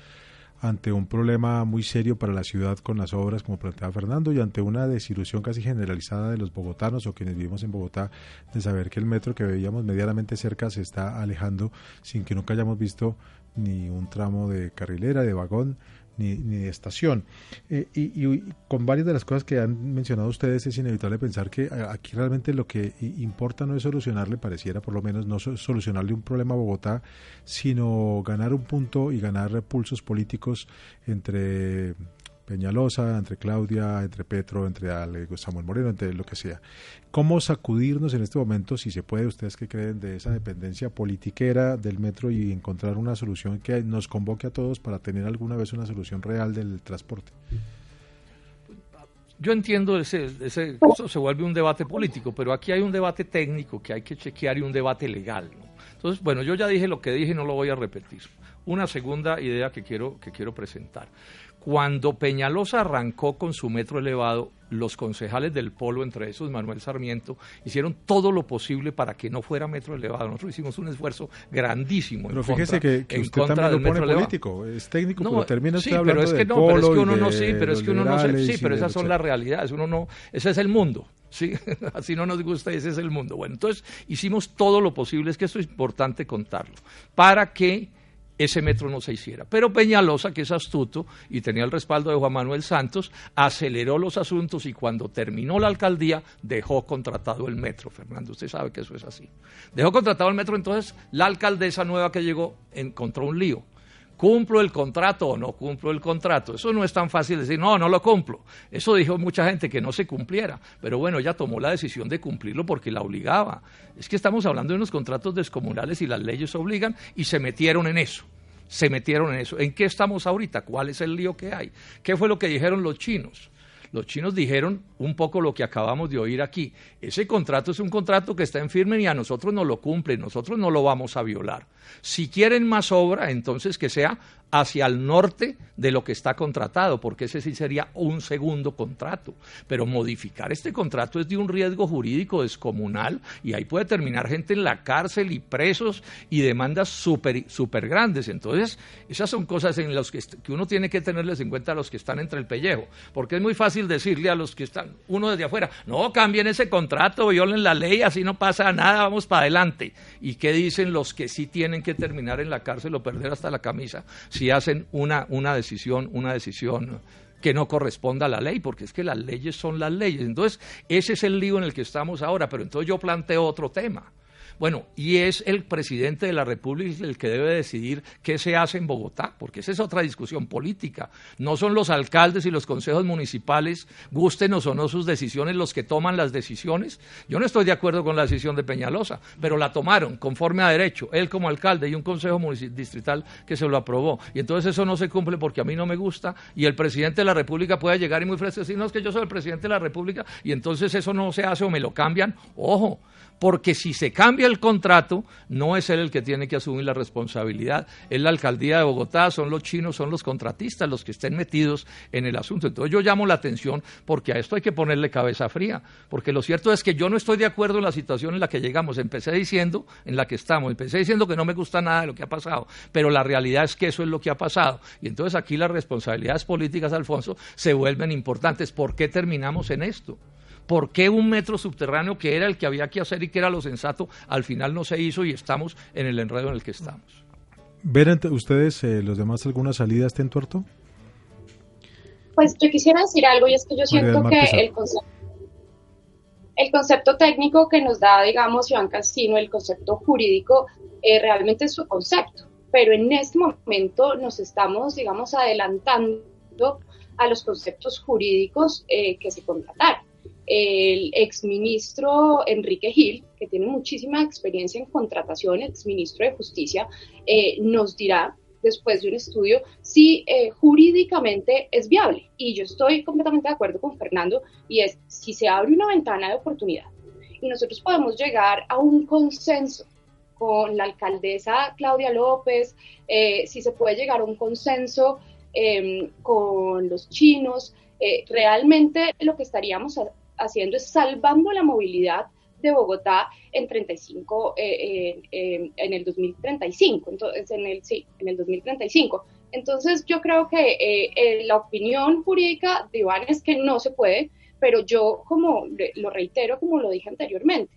ante un problema muy serio para la ciudad con las obras, como planteaba Fernando, y ante una desilusión casi generalizada de los bogotanos o quienes vivimos en Bogotá de saber que el metro que veíamos medianamente cerca se está alejando sin que nunca hayamos visto ni un tramo de carrilera, de vagón, ni, ni de estación. Eh, y, con varias de las cosas que han mencionado ustedes es inevitable pensar que aquí realmente lo que importa no es solucionarle, pareciera por lo menos no solucionarle un problema a Bogotá, sino ganar un punto y ganar pulsos políticos entre Peñalosa, entre Claudia, entre Petro, entre Samuel Moreno, entre lo que sea. ¿Cómo sacudirnos en este momento, si se puede, ustedes que creen, de esa dependencia politiquera del metro y encontrar una solución que nos convoque a todos para tener alguna vez una solución real del transporte? Yo entiendo ese, ese eso se vuelve un debate político, pero aquí hay un debate técnico que hay que chequear y un debate legal. Entonces, bueno, yo ya dije lo que dije y no lo voy a repetir. Una segunda idea que quiero, que quiero presentar. Cuando Peñalosa arrancó con su metro elevado, los concejales del Polo, entre esos Manuel Sarmiento, hicieron todo lo posible para que no fuera metro elevado. Nosotros hicimos un esfuerzo grandísimo. Pero fíjese que, que usted también lo pone político, es técnico, no, pero termina sí, pero es que no, pero es que uno no, sí, pero es que uno no sí, pero esas son las realidades. Uno no, ese es el mundo. Sí, así no nos gusta, ese es el mundo. Bueno, entonces hicimos todo lo posible, es que esto es importante contarlo, para que ese metro no se hiciera. Pero Peñalosa, que es astuto y tenía el respaldo de Juan Manuel Santos, aceleró los asuntos y cuando terminó la alcaldía dejó contratado el metro. Fernando, usted sabe que eso es así. Dejó contratado el metro, entonces la alcaldesa nueva que llegó encontró un lío ¿Cumplo el contrato o no cumplo el contrato? Eso no es tan fácil decir, no, no lo cumplo. Eso dijo mucha gente que no se cumpliera. Pero bueno, ella tomó la decisión de cumplirlo porque la obligaba. Es que estamos hablando de unos contratos descomunales y las leyes obligan y se metieron en eso. Se metieron en eso. ¿En qué estamos ahorita? ¿Cuál es el lío que hay? ¿Qué fue lo que dijeron los chinos? Los chinos dijeron un poco lo que acabamos de oír aquí. Ese contrato es un contrato que está en firme y a nosotros no lo cumplen, nosotros no lo vamos a violar. Si quieren más obra, entonces que sea hacia el norte de lo que está contratado, porque ese sí sería un segundo contrato. Pero modificar este contrato es de un riesgo jurídico descomunal y ahí puede terminar gente en la cárcel y presos y demandas súper super grandes. Entonces, esas son cosas en las que, que uno tiene que tenerles en cuenta a los que están entre el pellejo, porque es muy fácil decirle a los que están, uno desde afuera, no, cambien ese contrato, violen la ley, así no pasa nada, vamos para adelante. ¿Y qué dicen los que sí tienen que terminar en la cárcel o perder hasta la camisa? Si hacen una, una decisión, una decisión que no corresponda a la ley, porque es que las leyes son las leyes. Entonces, ese es el lío en el que estamos ahora, pero entonces yo planteo otro tema. Bueno, y es el presidente de la República el que debe decidir qué se hace en Bogotá, porque esa es otra discusión política. No son los alcaldes y los consejos municipales, gusten o no sus decisiones, los que toman las decisiones. Yo no estoy de acuerdo con la decisión de Peñalosa, pero la tomaron conforme a derecho, él como alcalde y un consejo distrital que se lo aprobó. Y entonces eso no se cumple porque a mí no me gusta y el presidente de la República puede llegar y muy fresco decir, no, es que yo soy el presidente de la República y entonces eso no se hace o me lo cambian. Ojo, porque si se cambia el contrato, no es él el que tiene que asumir la responsabilidad, es la alcaldía de Bogotá, son los chinos, son los contratistas los que estén metidos en el asunto. Entonces yo llamo la atención porque a esto hay que ponerle cabeza fría, porque lo cierto es que yo no estoy de acuerdo en la situación en la que llegamos. Empecé diciendo, en la que estamos, empecé diciendo que no me gusta nada de lo que ha pasado, pero la realidad es que eso es lo que ha pasado. Y entonces aquí las responsabilidades políticas, Alfonso, se vuelven importantes. ¿Por qué terminamos en esto? ¿Por qué un metro subterráneo que era el que había que hacer y que era lo sensato, al final no se hizo y estamos en el enredo en el que estamos? ¿Ven ustedes, eh, los demás, alguna salida a este entuerto? Pues yo quisiera decir algo y es que yo siento que el concepto, el concepto técnico que nos da, digamos, Iván Casino, el concepto jurídico, eh, realmente es su concepto. Pero en este momento nos estamos, digamos, adelantando a los conceptos jurídicos eh, que se contrataron el exministro Enrique Gil, que tiene muchísima experiencia en contratación, exministro de Justicia, eh, nos dirá después de un estudio si eh, jurídicamente es viable. Y yo estoy completamente de acuerdo con Fernando, y es si se abre una ventana de oportunidad y nosotros podemos llegar a un consenso con la alcaldesa Claudia López, eh, si se puede llegar a un consenso em, con los chinos, realmente lo que estaríamos haciendo es salvando la movilidad de Bogotá en 35 eh, en el 2035 entonces en el sí en el 2035 entonces yo creo que eh, eh, la opinión jurídica de Iván es que no se puede pero yo como lo reitero como lo dije anteriormente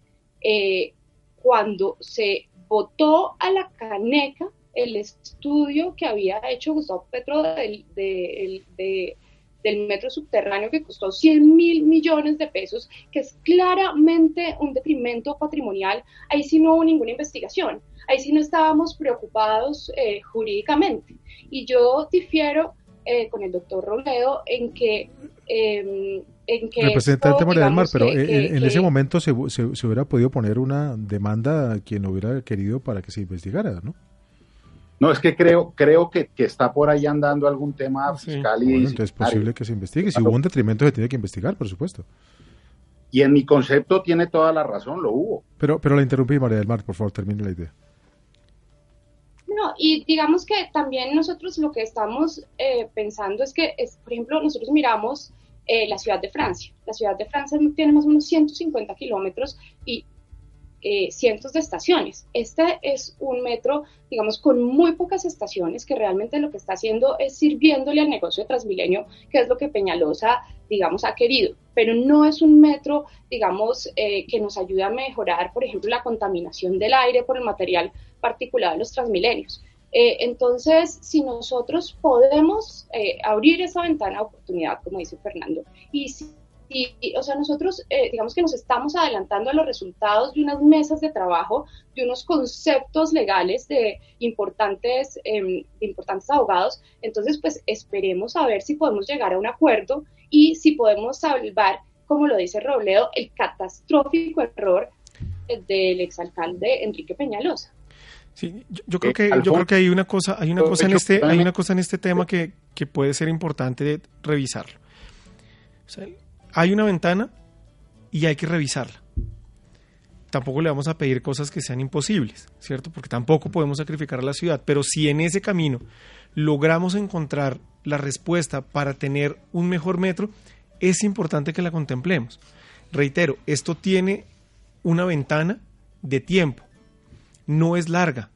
cuando se votó a la caneca el estudio que había hecho Gustavo Petro de del metro subterráneo que costó 100 mil millones de pesos, que es claramente un detrimento patrimonial, ahí sí no hubo ninguna investigación, ahí sí no estábamos preocupados eh, jurídicamente. Y yo difiero eh, con el doctor Robledo en que... Eh, en que Representante María del Mar, pero en, ese momento se, se, se hubiera podido poner una demanda a quien hubiera querido para que se investigara, ¿no? No, es que creo, creo que, está por ahí andando algún tema fiscal y entonces es posible que se investigue. Si hubo un detrimento se tiene que investigar, por supuesto. Y en mi concepto tiene toda la razón, lo hubo. Pero, pero la interrumpí, María del Mar, por favor, termine la idea. No, y digamos que también nosotros lo que estamos eh, pensando es que, es, por ejemplo, nosotros miramos eh, la ciudad de Francia. La ciudad de Francia tiene más o menos 150 kilómetros y eh, cientos de estaciones. Este es un metro, digamos, con muy pocas estaciones, que realmente lo que está haciendo es sirviéndole al negocio de Transmilenio, que es lo que Peñalosa, digamos, ha querido. Pero no es un metro, digamos, eh, que nos ayude a mejorar, por ejemplo, la contaminación del aire por el material particular de los Transmilenios. Eh, entonces, si nosotros podemos abrir esa ventana de oportunidad, como dice Fernando, y si y, o sea, nosotros, eh, digamos que nos estamos adelantando a los resultados de unas mesas de trabajo, de unos conceptos legales de importantes, em, de importantes abogados. Entonces, pues esperemos a ver si podemos llegar a un acuerdo y si podemos salvar, como lo dice Robledo, el catastrófico error del exalcalde Enrique Peñalosa. Sí, yo, creo eh, que yo creo que hay una cosa, hay una cosa en este, hay una cosa en este tema que, que puede ser importante revisarlo. O sea, hay una ventana y hay que revisarla. Tampoco le vamos a pedir cosas que sean imposibles, ¿cierto? Porque tampoco podemos sacrificar a la ciudad, pero si en ese camino logramos encontrar la respuesta para tener un mejor metro, es importante que la contemplemos. Reitero, esto tiene una ventana de tiempo, no es larga.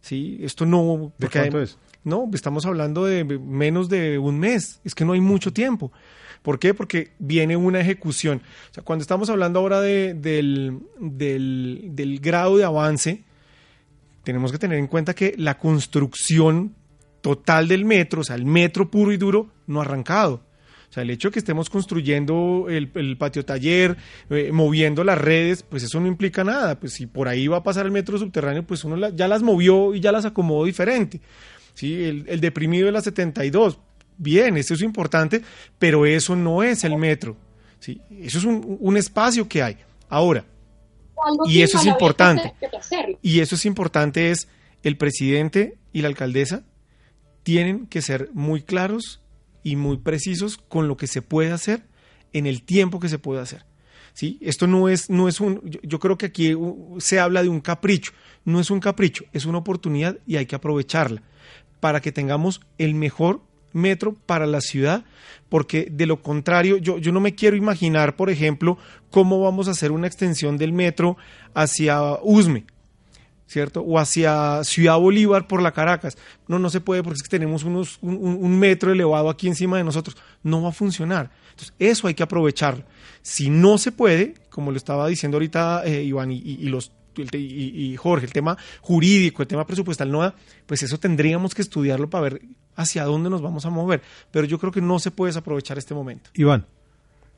¿sí? Esto no... ¿De cuánto es? No, estamos hablando de menos de un mes, es que no hay mucho tiempo. ¿Por qué? Porque viene una ejecución. O sea, cuando estamos hablando ahora de, del, del, grado de avance, tenemos que tener en cuenta que la construcción total del metro, o sea, el metro puro y duro, no ha arrancado. O sea, el hecho de que estemos construyendo el, patio taller, eh, moviendo las redes, pues eso no implica nada. Pues si por ahí va a pasar el metro subterráneo, pues uno ya las movió y ya las acomodó diferente. ¿sí? El, deprimido de la 72, bien, eso es importante, pero eso no es el metro. ¿sí? Eso es un, espacio que hay. Ahora, y eso es importante. Y eso es importante es el presidente y la alcaldesa tienen que ser muy claros y muy precisos con lo que se puede hacer en el tiempo que se puede hacer. ¿Sí? Esto no es, no es un, yo, creo que aquí uh, se habla de un capricho, no es un capricho, es una oportunidad y hay que aprovecharla para que tengamos el mejor metro para la ciudad, porque de lo contrario, yo, yo no me quiero imaginar, por ejemplo, cómo vamos a hacer una extensión del metro hacia Usme, ¿cierto? O hacia Ciudad Bolívar por la Caracas. No, no se puede porque tenemos unos, un, metro elevado aquí encima de nosotros. No va a funcionar. Entonces, eso hay que aprovecharlo. Si no se puede, como lo estaba diciendo ahorita eh, Iván y, los y, Jorge, el tema jurídico, el tema presupuestal, no, pues eso tendríamos que estudiarlo para ver hacia dónde nos vamos a mover. Pero yo creo que no se puede desaprovechar este momento. Iván.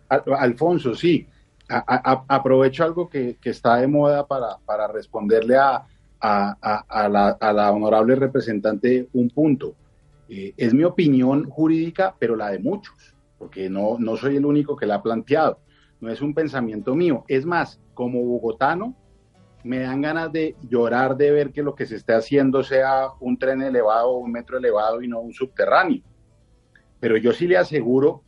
Alfonso, sí. aprovecho algo que, está de moda para, para responderle a, a, la, honorable representante un punto. Eh, es mi opinión jurídica, pero la de muchos, porque no, no soy el único que la ha planteado. No es un pensamiento mío. Es más, como bogotano, me dan ganas de llorar de ver que lo que se esté haciendo sea un tren elevado un metro elevado y no un subterráneo. Pero yo sí le aseguro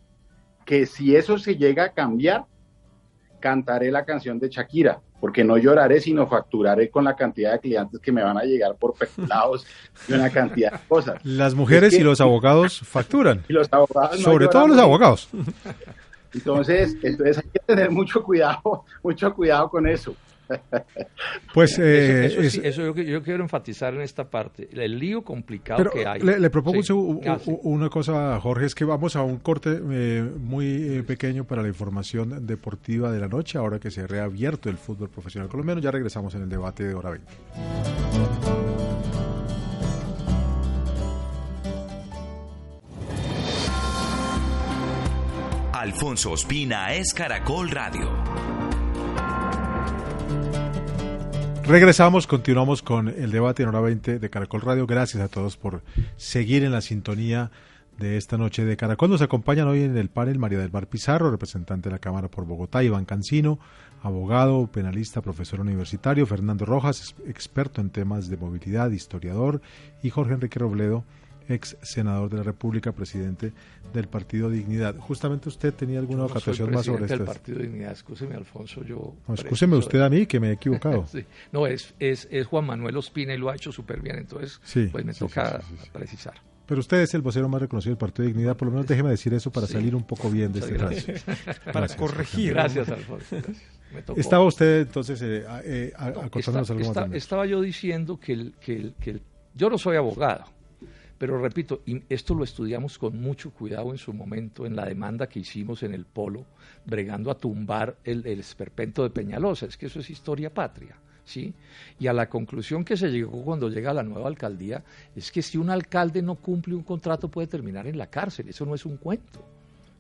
que si eso se llega a cambiar, cantaré la canción de Shakira, porque no lloraré, sino facturaré con la cantidad de clientes que me van a llegar por peculados y una cantidad de cosas. Las mujeres y los abogados facturan. Y los abogados Sobre todo los abogados. Entonces, entonces hay que tener mucho cuidado, mucho cuidado con eso. Pues eh, eso, yo, quiero enfatizar en esta parte, el lío complicado que hay. Le, propongo ah, una cosa, Jorge, es que vamos a un corte eh, muy eh, pequeño para la información deportiva de la noche, ahora que se ha reabierto el fútbol profesional colombiano. Ya regresamos en el debate de hora 20. Alfonso Ospina es Caracol Radio. Regresamos, continuamos con el debate en hora 20 de Caracol Radio. Gracias a todos por seguir en la sintonía de esta noche de Caracol. Nos acompañan hoy en el panel María del Bar Pizarro, representante de la Cámara por Bogotá, Iván Cancino, abogado, penalista, profesor universitario, Fernando Rojas, experto en temas de movilidad, historiador, y Jorge Enrique Robledo, ex senador de la República, presidente del Partido Dignidad. Justamente usted tenía alguna ocasión más sobre esto. del Partido Dignidad, escúcheme Alfonso, yo... No, escúcheme usted a mí que me he equivocado. No, es, es, es, Juan Manuel Ospina y lo ha hecho súper bien, entonces pues me toca precisar. Pero usted es el vocero más reconocido del Partido Dignidad, por lo menos déjeme decir eso para salir un poco bien de este gracias. Para corregir. Gracias, Alfonso. Estaba usted entonces eh, eh, acotándonos algo Estaba yo diciendo que, el, que, que yo no soy abogado, pero repito, esto lo estudiamos con mucho cuidado en su momento en la demanda que hicimos en el Polo, bregando a tumbar el, esperpento de Peñalosa. Es que eso es historia patria. ¿Sí? Y a la conclusión que se llegó cuando llega la nueva alcaldía es que si un alcalde no cumple un contrato puede terminar en la cárcel, eso no es un cuento.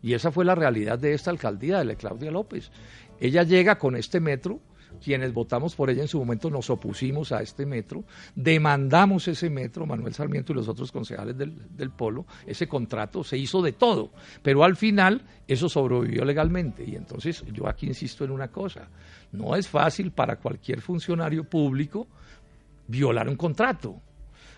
Y esa fue la realidad de esta alcaldía, de la Claudia López. Ella llega con este metro, quienes votamos por ella en su momento nos opusimos a este metro, demandamos ese metro, Manuel Sarmiento y los otros concejales del, del, Polo, ese contrato se hizo de todo, pero al final eso sobrevivió legalmente. Y entonces yo aquí insisto en una cosa, no es fácil para cualquier funcionario público violar un contrato.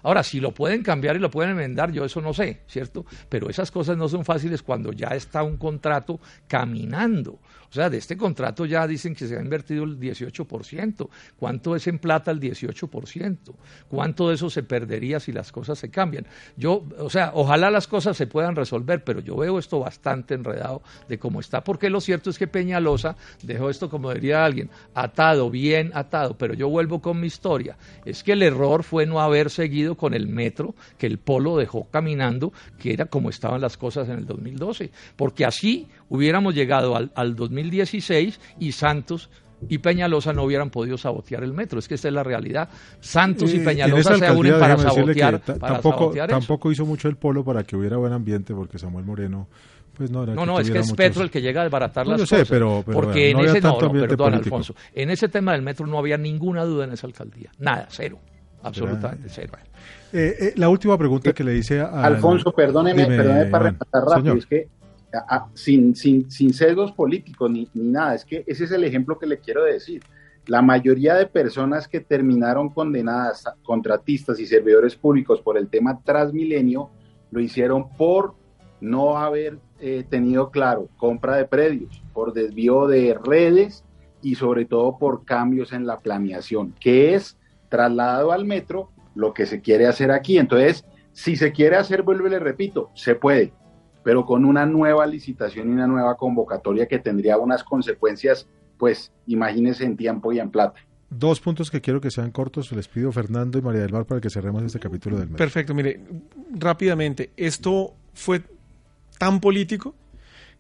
Ahora, si lo pueden cambiar y lo pueden enmendar, yo eso no sé, ¿cierto? Pero esas cosas no son fáciles cuando ya está un contrato caminando. O sea, de este contrato ya dicen que se ha invertido el 18%. ¿Cuánto es en plata el 18%? ¿Cuánto de eso se perdería si las cosas se cambian? Yo, o sea, ojalá las cosas se puedan resolver, pero yo veo esto bastante enredado de cómo está, porque lo cierto es que Peñalosa dejó esto, como diría alguien, atado, bien atado, pero yo vuelvo con mi historia. Es que el error fue no haber seguido con el metro que el polo dejó caminando, que era como estaban las cosas en el 2012, porque así hubiéramos llegado al, al 2016 y Santos y Peñalosa no hubieran podido sabotear el metro. Es que esta es la realidad. Santos y Peñalosa se unen para sabotear. tampoco, tampoco hizo mucho el polo para que hubiera buen ambiente, porque Samuel Moreno pues no, no, no es que es Petro el que llega a desbaratar las cosas. pero, porque en ese no, perdón, Alfonso, en ese tema del metro no había ninguna duda en esa alcaldía, nada, cero, absolutamente cero. Eh, eh, la última pregunta que le hice a Alfonso, perdóneme, perdóneme para rematar rápido, es que sin, sin, sin sesgos políticos ni, ni nada, es que ese es el ejemplo que le quiero decir. La mayoría de personas que terminaron condenadas, contratistas y servidores públicos por el tema Transmilenio, lo hicieron por no haber eh, tenido claro compra de predios, por desvío de redes y sobre todo por cambios en la planeación, que es trasladado al metro lo que se quiere hacer aquí. Entonces, si se quiere hacer, vuelvo y le repito, se puede, pero con una nueva licitación y una nueva convocatoria que tendría unas consecuencias, pues imagínense en tiempo y en plata. Dos puntos que quiero que sean cortos, les pido Fernando y María del Mar para que cerremos este capítulo del mes. Perfecto, mire, rápidamente, esto fue tan político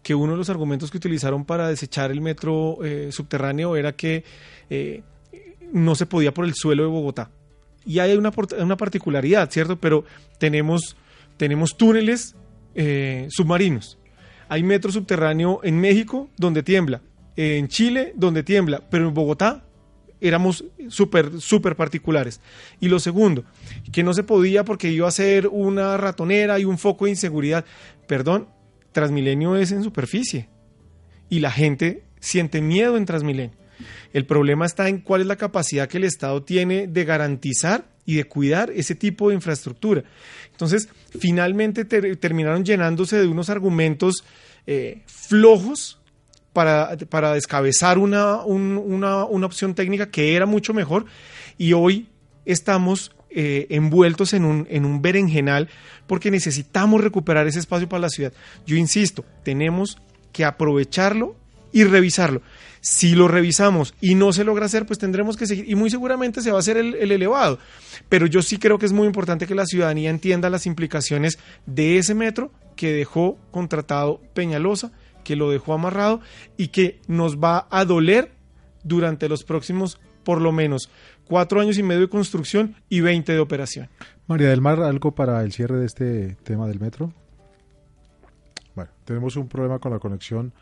que uno de los argumentos que utilizaron para desechar el metro eh, subterráneo era que eh, no se podía por el suelo de Bogotá. Y hay una, una particularidad, ¿cierto? Pero tenemos, tenemos túneles eh, submarinos. Hay metro subterráneo en México donde tiembla, en Chile donde tiembla, pero en Bogotá éramos súper, súper particulares. Y lo segundo, que no se podía porque iba a ser una ratonera y un foco de inseguridad. Perdón, Transmilenio es en superficie y la gente siente miedo en Transmilenio. El problema está en cuál es la capacidad que el Estado tiene de garantizar y de cuidar ese tipo de infraestructura. Entonces, finalmente terminaron llenándose de unos argumentos eh, flojos para, para descabezar una, una, opción técnica que era mucho mejor y hoy estamos eh, envueltos en un, en un berenjenal porque necesitamos recuperar ese espacio para la ciudad. Yo insisto, tenemos que aprovecharlo y revisarlo. Si lo revisamos y no se logra hacer, pues tendremos que seguir y muy seguramente se va a hacer el, elevado. Pero yo sí creo que es muy importante que la ciudadanía entienda las implicaciones de ese metro que dejó contratado Peñalosa, que lo dejó amarrado y que nos va a doler durante los próximos por lo menos cuatro años y medio de construcción y 20 de operación. María del Mar, ¿algo para el cierre de este tema del metro? Bueno, tenemos un problema con la conexión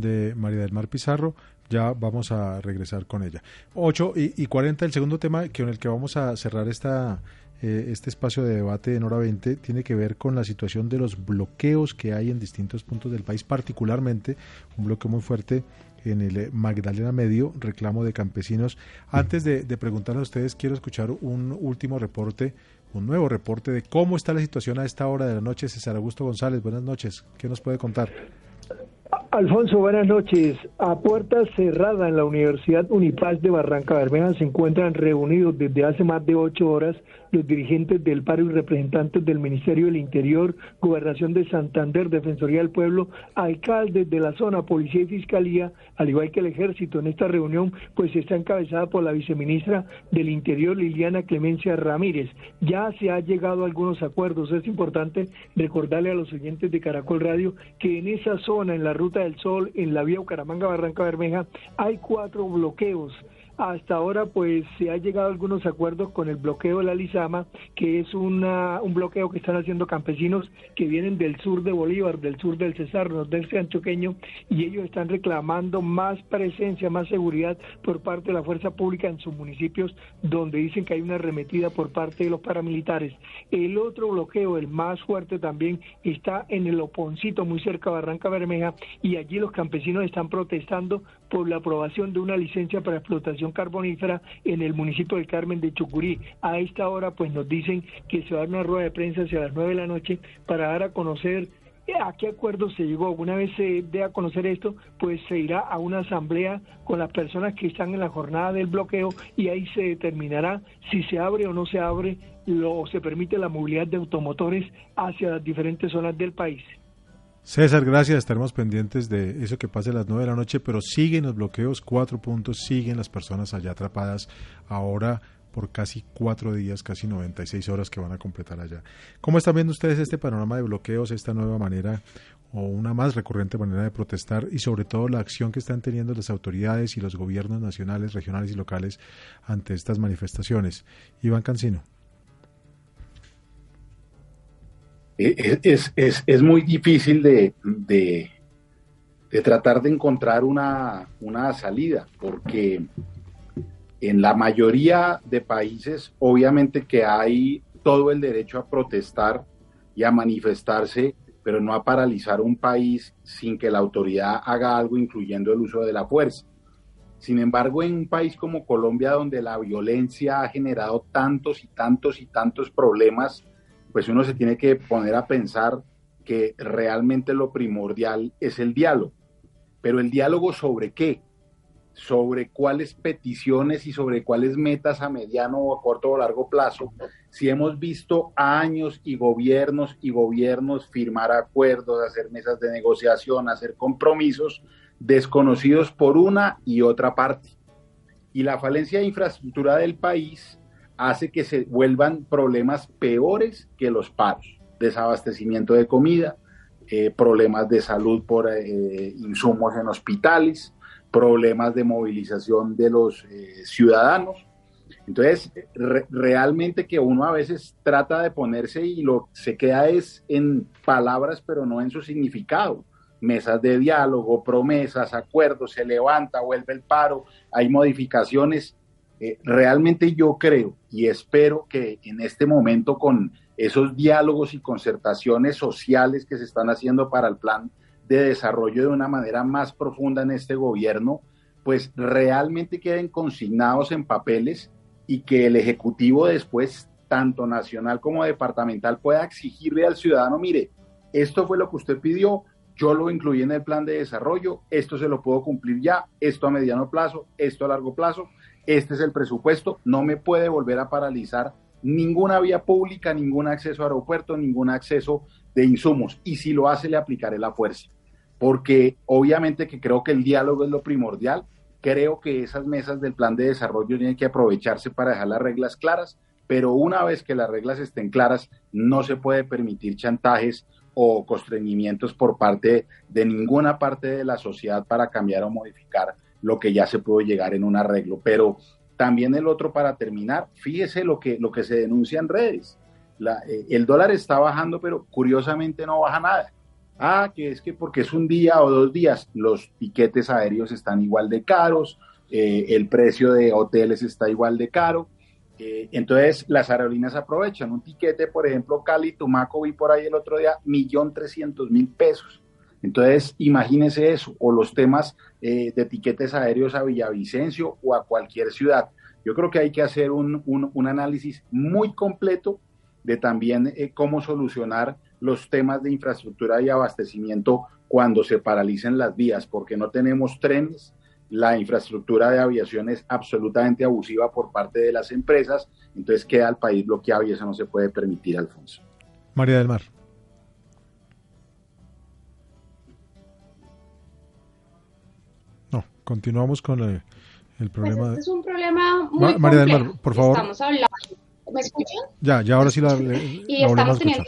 de María del Mar Pizarro, ya vamos a regresar con ella. 8 y, y 40, el segundo tema con el que vamos a cerrar esta, eh, este espacio de debate en hora 20 tiene que ver con la situación de los bloqueos que hay en distintos puntos del país, particularmente un bloqueo muy fuerte en el eh, Magdalena Medio, reclamo de campesinos. Antes de, de preguntarle a ustedes, quiero escuchar un último reporte, un nuevo reporte de cómo está la situación a esta hora de la noche. César Augusto González, buenas noches. ¿Qué nos puede contar? Alfonso, buenas noches. A puerta cerrada en la Universidad Unipaz de Barranca Bermeja se encuentran reunidos desde hace más de ocho horas los dirigentes del paro y representantes del Ministerio del Interior, Gobernación de Santander, Defensoría del Pueblo, alcaldes de la zona, Policía y Fiscalía, al igual que el Ejército. En esta reunión, pues está encabezada por la viceministra del Interior, Liliana Clemencia Ramírez. Ya se ha llegado a algunos acuerdos. Es importante recordarle a los oyentes de Caracol Radio que en esa zona, en la Ruta del Sol, en la vía Bucaramanga-Barranca Bermeja, hay cuatro bloqueos hasta ahora, pues se ha llegado a algunos acuerdos con el bloqueo de la Lizama, que es un bloqueo que están haciendo campesinos que vienen del sur de Bolívar, del sur del Cesar, nordeste antioqueño, y ellos están reclamando más presencia, más seguridad por parte de la fuerza pública en sus municipios, donde dicen que hay una arremetida por parte de los paramilitares. El otro bloqueo, el más fuerte también, está en el Oponcito, muy cerca de Barranca Bermeja, y allí los campesinos están protestando por la aprobación de una licencia para explotación carbonífera en el municipio del Carmen de Chucurí. A esta hora pues nos dicen que se va a dar una rueda de prensa hacia las nueve de la noche para dar a conocer a qué acuerdo se llegó. Una vez se dé a conocer esto, pues se irá a una asamblea con las personas que están en la jornada del bloqueo y ahí se determinará si se abre o no se abre o se permite la movilidad de automotores hacia las diferentes zonas del país. César, gracias. Estaremos pendientes de eso que pase a las nueve de la noche, pero siguen los bloqueos, cuatro puntos, siguen las personas allá atrapadas ahora por casi cuatro días, casi 96 horas que van a completar allá. ¿Cómo están viendo ustedes este panorama de bloqueos, esta nueva manera o una más recurrente manera de protestar y sobre todo la acción que están teniendo las autoridades y los gobiernos nacionales, regionales y locales ante estas manifestaciones? Iván Cancino. Es, es, es muy difícil de, de, tratar de encontrar una, una salida, porque en la mayoría de países, obviamente que hay todo el derecho a protestar y a manifestarse, pero no a paralizar un país sin que la autoridad haga algo, incluyendo el uso de la fuerza. Sin embargo, en un país como Colombia, donde la violencia ha generado tantos y tantos y tantos problemas, pues uno se tiene que poner a pensar que realmente lo primordial es el diálogo. Pero el diálogo sobre qué? Sobre cuáles peticiones y sobre cuáles metas a mediano o a corto o largo plazo. Si hemos visto años y gobiernos y gobiernos firmar acuerdos, hacer mesas de negociación, hacer compromisos desconocidos por una y otra parte. Y la falencia de infraestructura del país hace que se vuelvan problemas peores que los paros, desabastecimiento de comida, eh, problemas de salud por eh, insumos en hospitales, problemas de movilización de los eh, ciudadanos. Entonces, realmente que uno a veces trata de ponerse y lo se queda es en palabras, pero no en su significado. Mesas de diálogo, promesas, acuerdos, se levanta, vuelve el paro, hay modificaciones eh, realmente yo creo y espero que en este momento con esos diálogos y concertaciones sociales que se están haciendo para el plan de desarrollo de una manera más profunda en este gobierno, pues realmente queden consignados en papeles y que el Ejecutivo después, tanto nacional como departamental, pueda exigirle al ciudadano, mire, esto fue lo que usted pidió, yo lo incluí en el plan de desarrollo, esto se lo puedo cumplir ya, esto a mediano plazo, esto a largo plazo, este es el presupuesto, no me puede volver a paralizar ninguna vía pública, ningún acceso a aeropuerto, ningún acceso de insumos. Y si lo hace, le aplicaré la fuerza. Porque obviamente que creo que el diálogo es lo primordial. Creo que esas mesas del plan de desarrollo tienen que aprovecharse para dejar las reglas claras, pero una vez que las reglas estén claras, no se puede permitir chantajes o constreñimientos por parte de ninguna parte de la sociedad para cambiar o modificar lo que ya se pudo llegar en un arreglo. Pero también el otro para terminar, fíjese lo que, lo que se denuncia en redes. Eh, el dólar está bajando, pero curiosamente no baja nada. Ah, que es que porque es un día o dos días, los tiquetes aéreos están igual de caros, eh, el precio de hoteles está igual de caro. Eh, entonces las aerolíneas aprovechan un tiquete, por ejemplo, Cali, Tumaco, vi por ahí el otro día, millón trescientos mil pesos. Entonces, imagínese eso, o los temas eh, de etiquetes aéreos a Villavicencio o a cualquier ciudad. Yo creo que hay que hacer un, análisis muy completo de también eh, cómo solucionar los temas de infraestructura y abastecimiento cuando se paralicen las vías, porque no tenemos trenes, la infraestructura de aviación es absolutamente abusiva por parte de las empresas, entonces queda el país bloqueado y eso no se puede permitir, Alfonso. María del Mar. Continuamos con el, el pues problema. Pues este es un problema muy María del Mar, por favor. Estamos hablando. ¿Me escuchan? Ya, ya ahora sí la, y estamos teniendo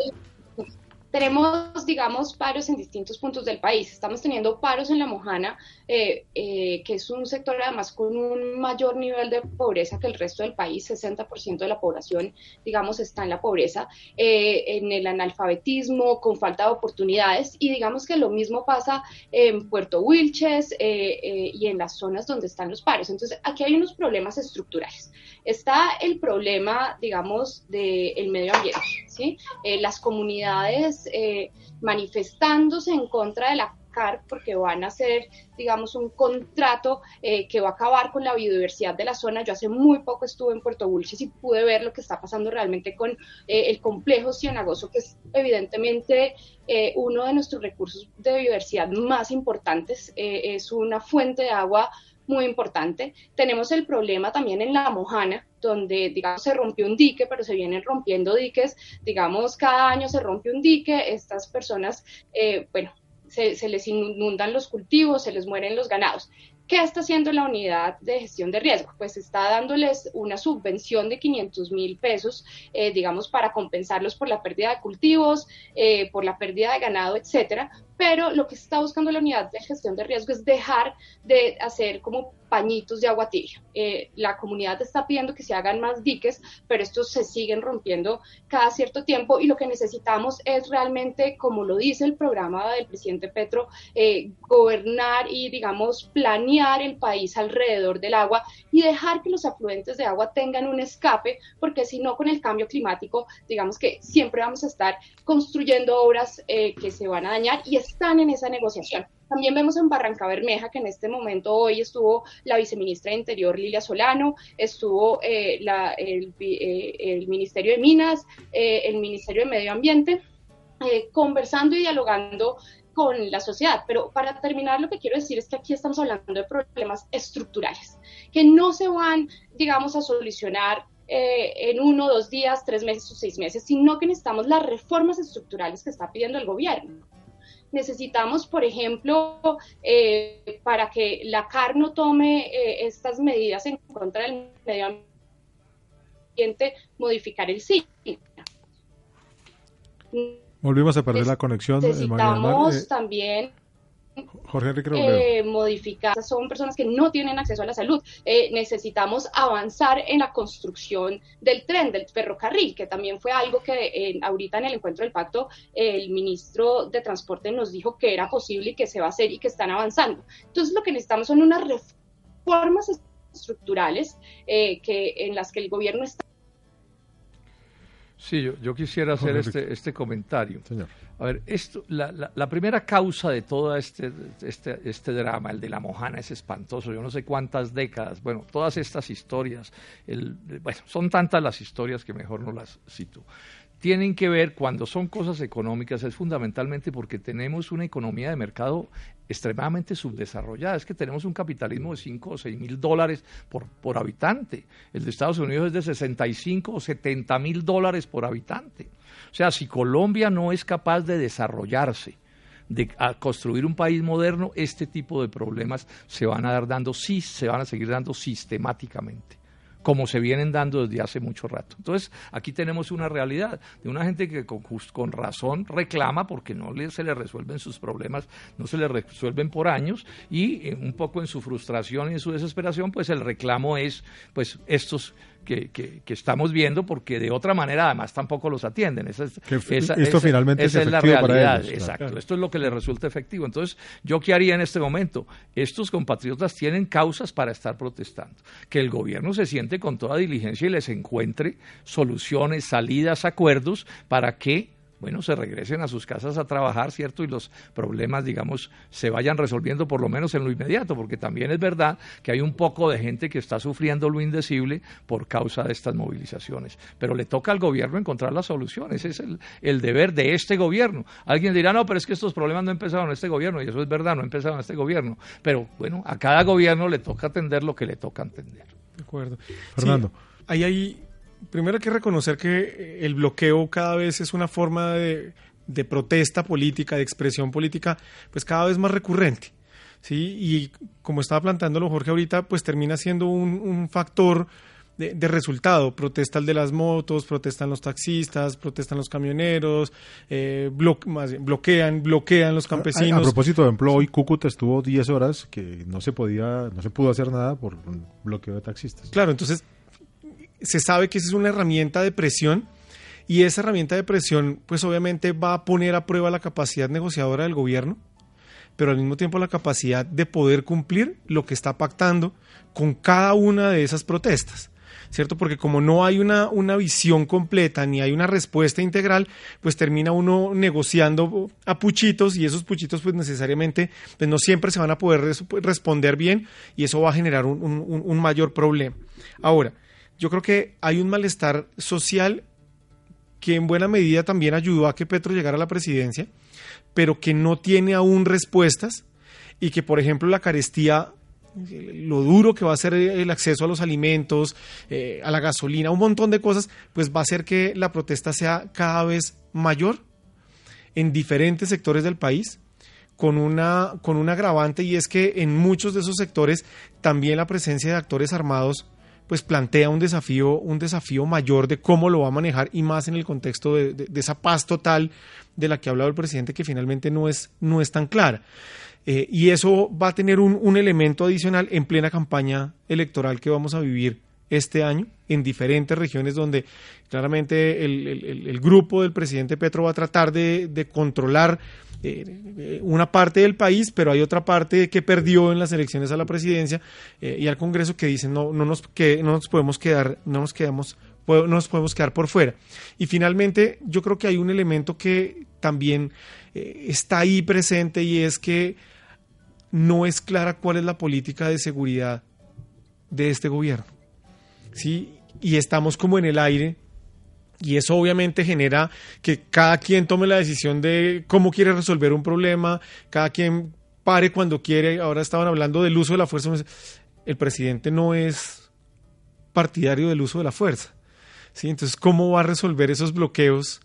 tenemos, digamos, paros en distintos puntos del país. Estamos teniendo paros en La Mojana, eh, eh, que es un sector además con un mayor nivel de pobreza que el resto del país. 60% de la población, digamos, está en la pobreza, eh, en el analfabetismo, con falta de oportunidades. Y digamos que lo mismo pasa en Puerto Wilches y en las zonas donde están los paros. Entonces, aquí hay unos problemas estructurales. Está el problema, digamos, del medio ambiente, ¿sí? las comunidades eh, manifestándose en contra de la CAR porque van a hacer, digamos, un contrato eh, que va a acabar con la biodiversidad de la zona. Yo hace muy poco estuve en Puerto Bulches y pude ver lo que está pasando realmente con eh, el complejo cianagoso, que es evidentemente uno de nuestros recursos de biodiversidad más importantes. es una fuente de agua muy importante. Tenemos el problema también en La Mojana, donde, digamos, se rompió un dique, pero se vienen rompiendo diques, digamos, cada año se rompe un dique, estas personas, eh, bueno, se, les inundan los cultivos, se les mueren los ganados. ¿Qué está haciendo la unidad de gestión de riesgo? Pues está dándoles una subvención de 500 mil pesos, eh, digamos, para compensarlos por la pérdida de cultivos, eh, por la pérdida de ganado, etcétera. Pero lo que está buscando la unidad de gestión de riesgo es dejar de hacer como pañitos de agua tibia. Eh, la comunidad está pidiendo que se hagan más diques, pero estos se siguen rompiendo cada cierto tiempo y lo que necesitamos es realmente, como lo dice el programa del presidente Petro, eh, gobernar y, digamos, planear el país alrededor del agua y dejar que los afluentes de agua tengan un escape, porque si no, con el cambio climático, digamos que siempre vamos a estar construyendo obras eh, que se van a dañar y están en esa negociación. También vemos en Barranca Bermeja que en este momento hoy estuvo la viceministra de Interior Lilia Solano, estuvo eh, eh, el, Ministerio de Minas, eh, el Ministerio de Medio Ambiente, conversando y dialogando con la sociedad. Pero para terminar, lo que quiero decir es que aquí estamos hablando de problemas estructurales, que no se van, digamos, a solucionar en uno, dos días, tres meses o seis meses, sino que necesitamos las reformas estructurales que está pidiendo el gobierno necesitamos, por ejemplo, eh, para que la CAR no tome eh, estas medidas en contra del medio ambiente, modificar el sitio. Volvimos a perder la conexión. Necesitamos eh, también Jorge eh, modificar. Son personas que no tienen acceso a la salud. Eh, necesitamos avanzar en la construcción del tren, del ferrocarril, que también fue algo que ahorita en el encuentro del pacto el ministro de Transporte nos dijo que era posible y que se va a hacer y que están avanzando. Entonces lo que necesitamos son unas reformas estructurales eh, que, en las que el gobierno está Sí, yo, quisiera hacer este, este comentario. A ver, esto, la, la, primera causa de todo este, este, este, drama, el de la mojana, es espantoso. Yo no sé cuántas décadas, bueno, todas estas historias, el, bueno, son tantas las historias que mejor no las cito tienen que ver cuando son cosas económicas es fundamentalmente porque tenemos una economía de mercado extremadamente subdesarrollada. Es que tenemos un capitalismo de 5 o 6 mil dólares por, por habitante. El de Estados Unidos es de 65 o 70 mil dólares por habitante. O sea, si Colombia no es capaz de desarrollarse, de construir un país moderno, este tipo de problemas se van a dar dando, sí, se van a seguir dando sistemáticamente como se vienen dando desde hace mucho rato. Entonces, aquí tenemos una realidad de una gente que con, razón reclama porque no se le resuelven sus problemas, no se le resuelven por años y eh, un poco en su frustración y en su desesperación, pues el reclamo es, pues estos que, que, estamos viendo porque de otra manera además tampoco los atienden. Esa es, esto finalmente es, la realidad. Exacto, esto es lo que les resulta efectivo. Entonces, ¿yo qué haría en este momento? Estos compatriotas tienen causas para estar protestando. Que el gobierno se siente con toda diligencia y les encuentre soluciones, salidas, acuerdos para que bueno, se regresen a sus casas a trabajar, ¿cierto? Y los problemas, digamos, se vayan resolviendo por lo menos en lo inmediato, porque también es verdad que hay un poco de gente que está sufriendo lo indecible por causa de estas movilizaciones. Pero le toca al gobierno encontrar las soluciones, ese es el, deber de este gobierno. Alguien dirá, no, pero es que estos problemas no empezaron en este gobierno, y eso es verdad, no empezaron en este gobierno. Pero bueno, a cada gobierno le toca atender lo que le toca entender. De acuerdo. Fernando. ahí hay primero hay que reconocer que eh, el bloqueo cada vez es una forma de, protesta política, de expresión política, pues cada vez más recurrente. ¿sí? Y como estaba planteándolo Jorge ahorita, pues termina siendo un, factor de, resultado. Protesta el de las motos, protestan los taxistas, protestan los camioneros, eh, bloquean, bloquean los campesinos. A, propósito de empleo, hoy Cúcuta estuvo 10 horas que no se podía, no se pudo hacer nada por un bloqueo de taxistas. Claro, entonces se sabe que esa es una herramienta de presión y esa herramienta de presión pues obviamente va a poner a prueba la capacidad negociadora del gobierno, pero al mismo tiempo la capacidad de poder cumplir lo que está pactando con cada una de esas protestas. ¿Cierto? Porque como no hay una, una visión completa ni hay una respuesta integral, pues termina uno negociando a puchitos y esos puchitos pues necesariamente pues no siempre se van a poder responder bien y eso va a generar un, un mayor problema. Ahora, yo creo que hay un malestar social que en buena medida también ayudó a que Petro llegara a la presidencia, pero que no tiene aún respuestas y que, por ejemplo, la carestía, lo duro que va a ser el acceso a los alimentos, eh, a la gasolina, un montón de cosas, pues va a hacer que la protesta sea cada vez mayor en diferentes sectores del país con una, con un agravante y es que en muchos de esos sectores también la presencia de actores armados pues plantea un desafío, un desafío mayor de cómo lo va a manejar y más en el contexto de, esa paz total de la que ha hablado el presidente que finalmente no es, no es tan clara. Eh, y eso va a tener un, un elemento adicional en plena campaña electoral que vamos a vivir este año en diferentes regiones donde claramente el, grupo del presidente Petro va a tratar de, controlar eh, una parte del país, pero hay otra parte que perdió en las elecciones a la presidencia eh, y al Congreso que dicen no, no, nos, que, no nos podemos quedar, no nos quedamos no nos podemos quedar por fuera. Y finalmente, yo creo que hay un elemento que también eh, está ahí presente y es que no es clara cuál es la política de seguridad de este gobierno. ¿sí? Y estamos como en el aire y eso obviamente genera que cada quien tome la decisión de cómo quiere resolver un problema, cada quien pare cuando quiere. Ahora estaban hablando del uso de la fuerza. El presidente no es partidario del uso de la fuerza. ¿sí? Entonces, ¿cómo va a resolver esos bloqueos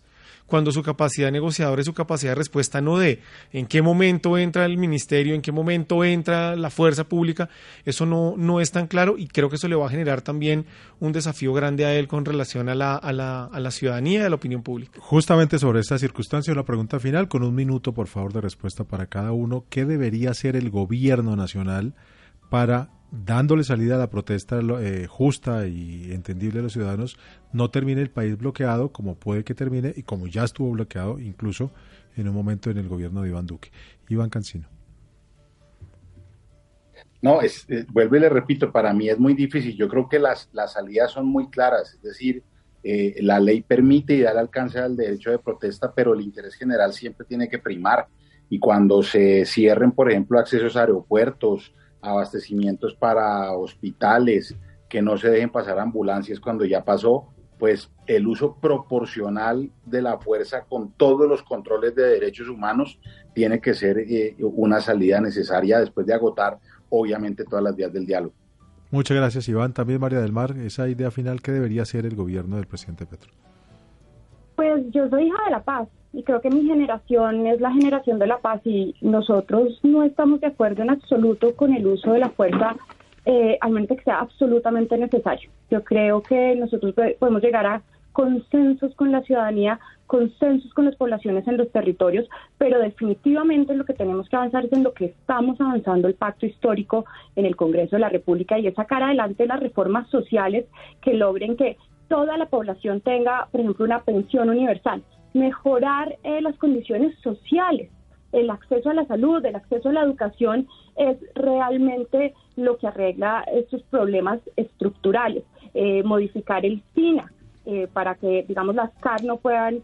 cuando su capacidad negociadora y su capacidad de respuesta no dé. ¿En qué momento entra el ministerio? ¿En qué momento entra la fuerza pública? Eso no, no es tan claro y creo que eso le va a generar también un desafío grande a él con relación a la, a la, a la ciudadanía y a la opinión pública. Justamente sobre esta circunstancia, la pregunta final, con un minuto, por favor, de respuesta para cada uno. ¿Qué debería hacer el gobierno nacional para dándole salida a la protesta eh, justa y entendible a los ciudadanos, no termine el país bloqueado como puede que termine y como ya estuvo bloqueado incluso en un momento en el gobierno de Iván Duque. Iván Cancino. No, es, eh, vuelvo y le repito, para mí es muy difícil. Yo creo que las, las salidas son muy claras, es decir, eh, la ley permite y da el alcance al derecho de protesta, pero el interés general siempre tiene que primar. Y cuando se cierren, por ejemplo, accesos a aeropuertos, abastecimientos para hospitales, que no se dejen pasar ambulancias cuando ya pasó, pues el uso proporcional de la fuerza con todos los controles de derechos humanos tiene que ser eh, una salida necesaria después de agotar, obviamente, todas las vías del diálogo. Muchas gracias, Iván. También María del Mar, esa idea final que debería ser el gobierno del presidente Petro. Pues yo soy hija de la paz y creo que mi generación es la generación de la paz y nosotros no estamos de acuerdo en absoluto con el uso de la fuerza, eh, al menos que sea absolutamente necesario. Yo creo que nosotros podemos llegar a consensos con la ciudadanía, consensos con las poblaciones en los territorios, pero definitivamente lo que tenemos que avanzar es en lo que estamos avanzando el pacto histórico en el Congreso de la República y es sacar adelante las reformas sociales que logren que toda la población tenga, por ejemplo, una pensión universal, mejorar eh, las condiciones sociales, el acceso a la salud, el acceso a la educación es realmente lo que arregla estos problemas estructurales. Eh, modificar el SINA eh, para que, digamos, las CAR no puedan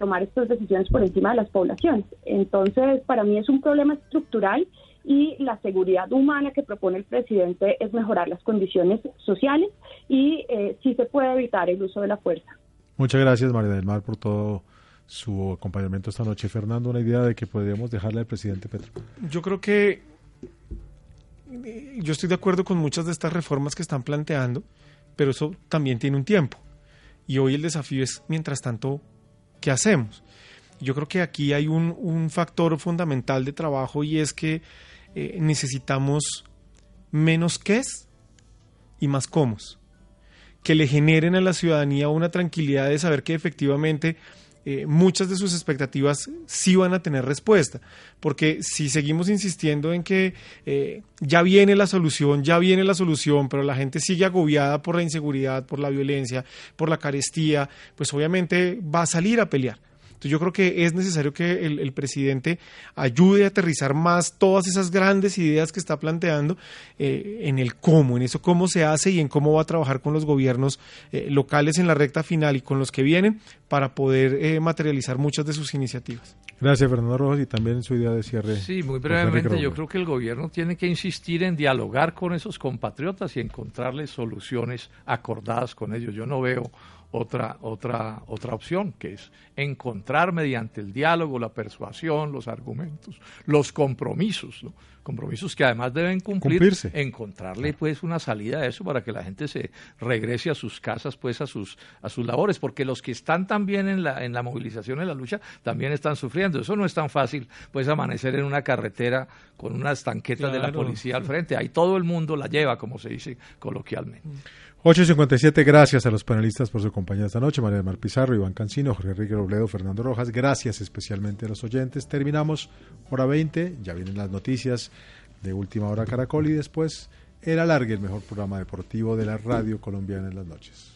tomar estas decisiones por encima de las poblaciones. Entonces, para mí es un problema estructural y la seguridad humana que propone el presidente es mejorar las condiciones sociales y eh, sí se puede evitar el uso de la fuerza. Muchas gracias, María del Mar, por todo su acompañamiento esta noche. Fernando, una idea de que podríamos dejarle al presidente Petro. Yo creo que eh, yo estoy de acuerdo con muchas de estas reformas que están planteando, pero eso también tiene un tiempo. Y hoy el desafío es, mientras tanto, ¿qué hacemos? Yo creo que aquí hay un, un factor fundamental de trabajo y es que eh, necesitamos menos qués y más cómo. Que le generen a la ciudadanía una tranquilidad de saber que efectivamente eh, muchas de sus expectativas sí van a tener respuesta. Porque si seguimos insistiendo en que eh, ya viene la solución, ya viene la solución, pero la gente sigue agobiada por la inseguridad, por la violencia, por la carestía, pues obviamente va a salir a pelear. Entonces yo creo que es necesario que el, presidente ayude a aterrizar más todas esas grandes ideas que está planteando eh, en el cómo, en eso cómo se hace y en cómo va a trabajar con los gobiernos eh, locales en la recta final y con los que vienen para poder eh, materializar muchas de sus iniciativas. Gracias, Fernando Rojas, y también su idea de cierre. Sí, muy brevemente, yo creo que el gobierno tiene que insistir en dialogar con esos compatriotas y encontrarles soluciones acordadas con ellos. Yo no veo otra, otra, otra opción, que es encontrar mediante el diálogo, la persuasión, los argumentos, los compromisos, compromisos que además deben cumplirse, encontrarle pues una salida a eso para que la gente se regrese a sus casas, pues a sus, a sus labores, porque los que están también en la, en la movilización, en la lucha, también están sufriendo. Eso no es tan fácil, pues amanecer en una carretera con unas tanquetas de la policía al frente. Ahí todo el mundo la lleva, como se dice coloquialmente. 8.57, gracias a los panelistas por su compañía esta noche, María Mar Pizarro, Iván Cancino, Jorge Enrique Robledo, Fernando Rojas, gracias especialmente a los oyentes. Terminamos hora 20, ya vienen las noticias de Última Hora Caracol y después el alargue, el mejor programa deportivo de la radio colombiana en las noches.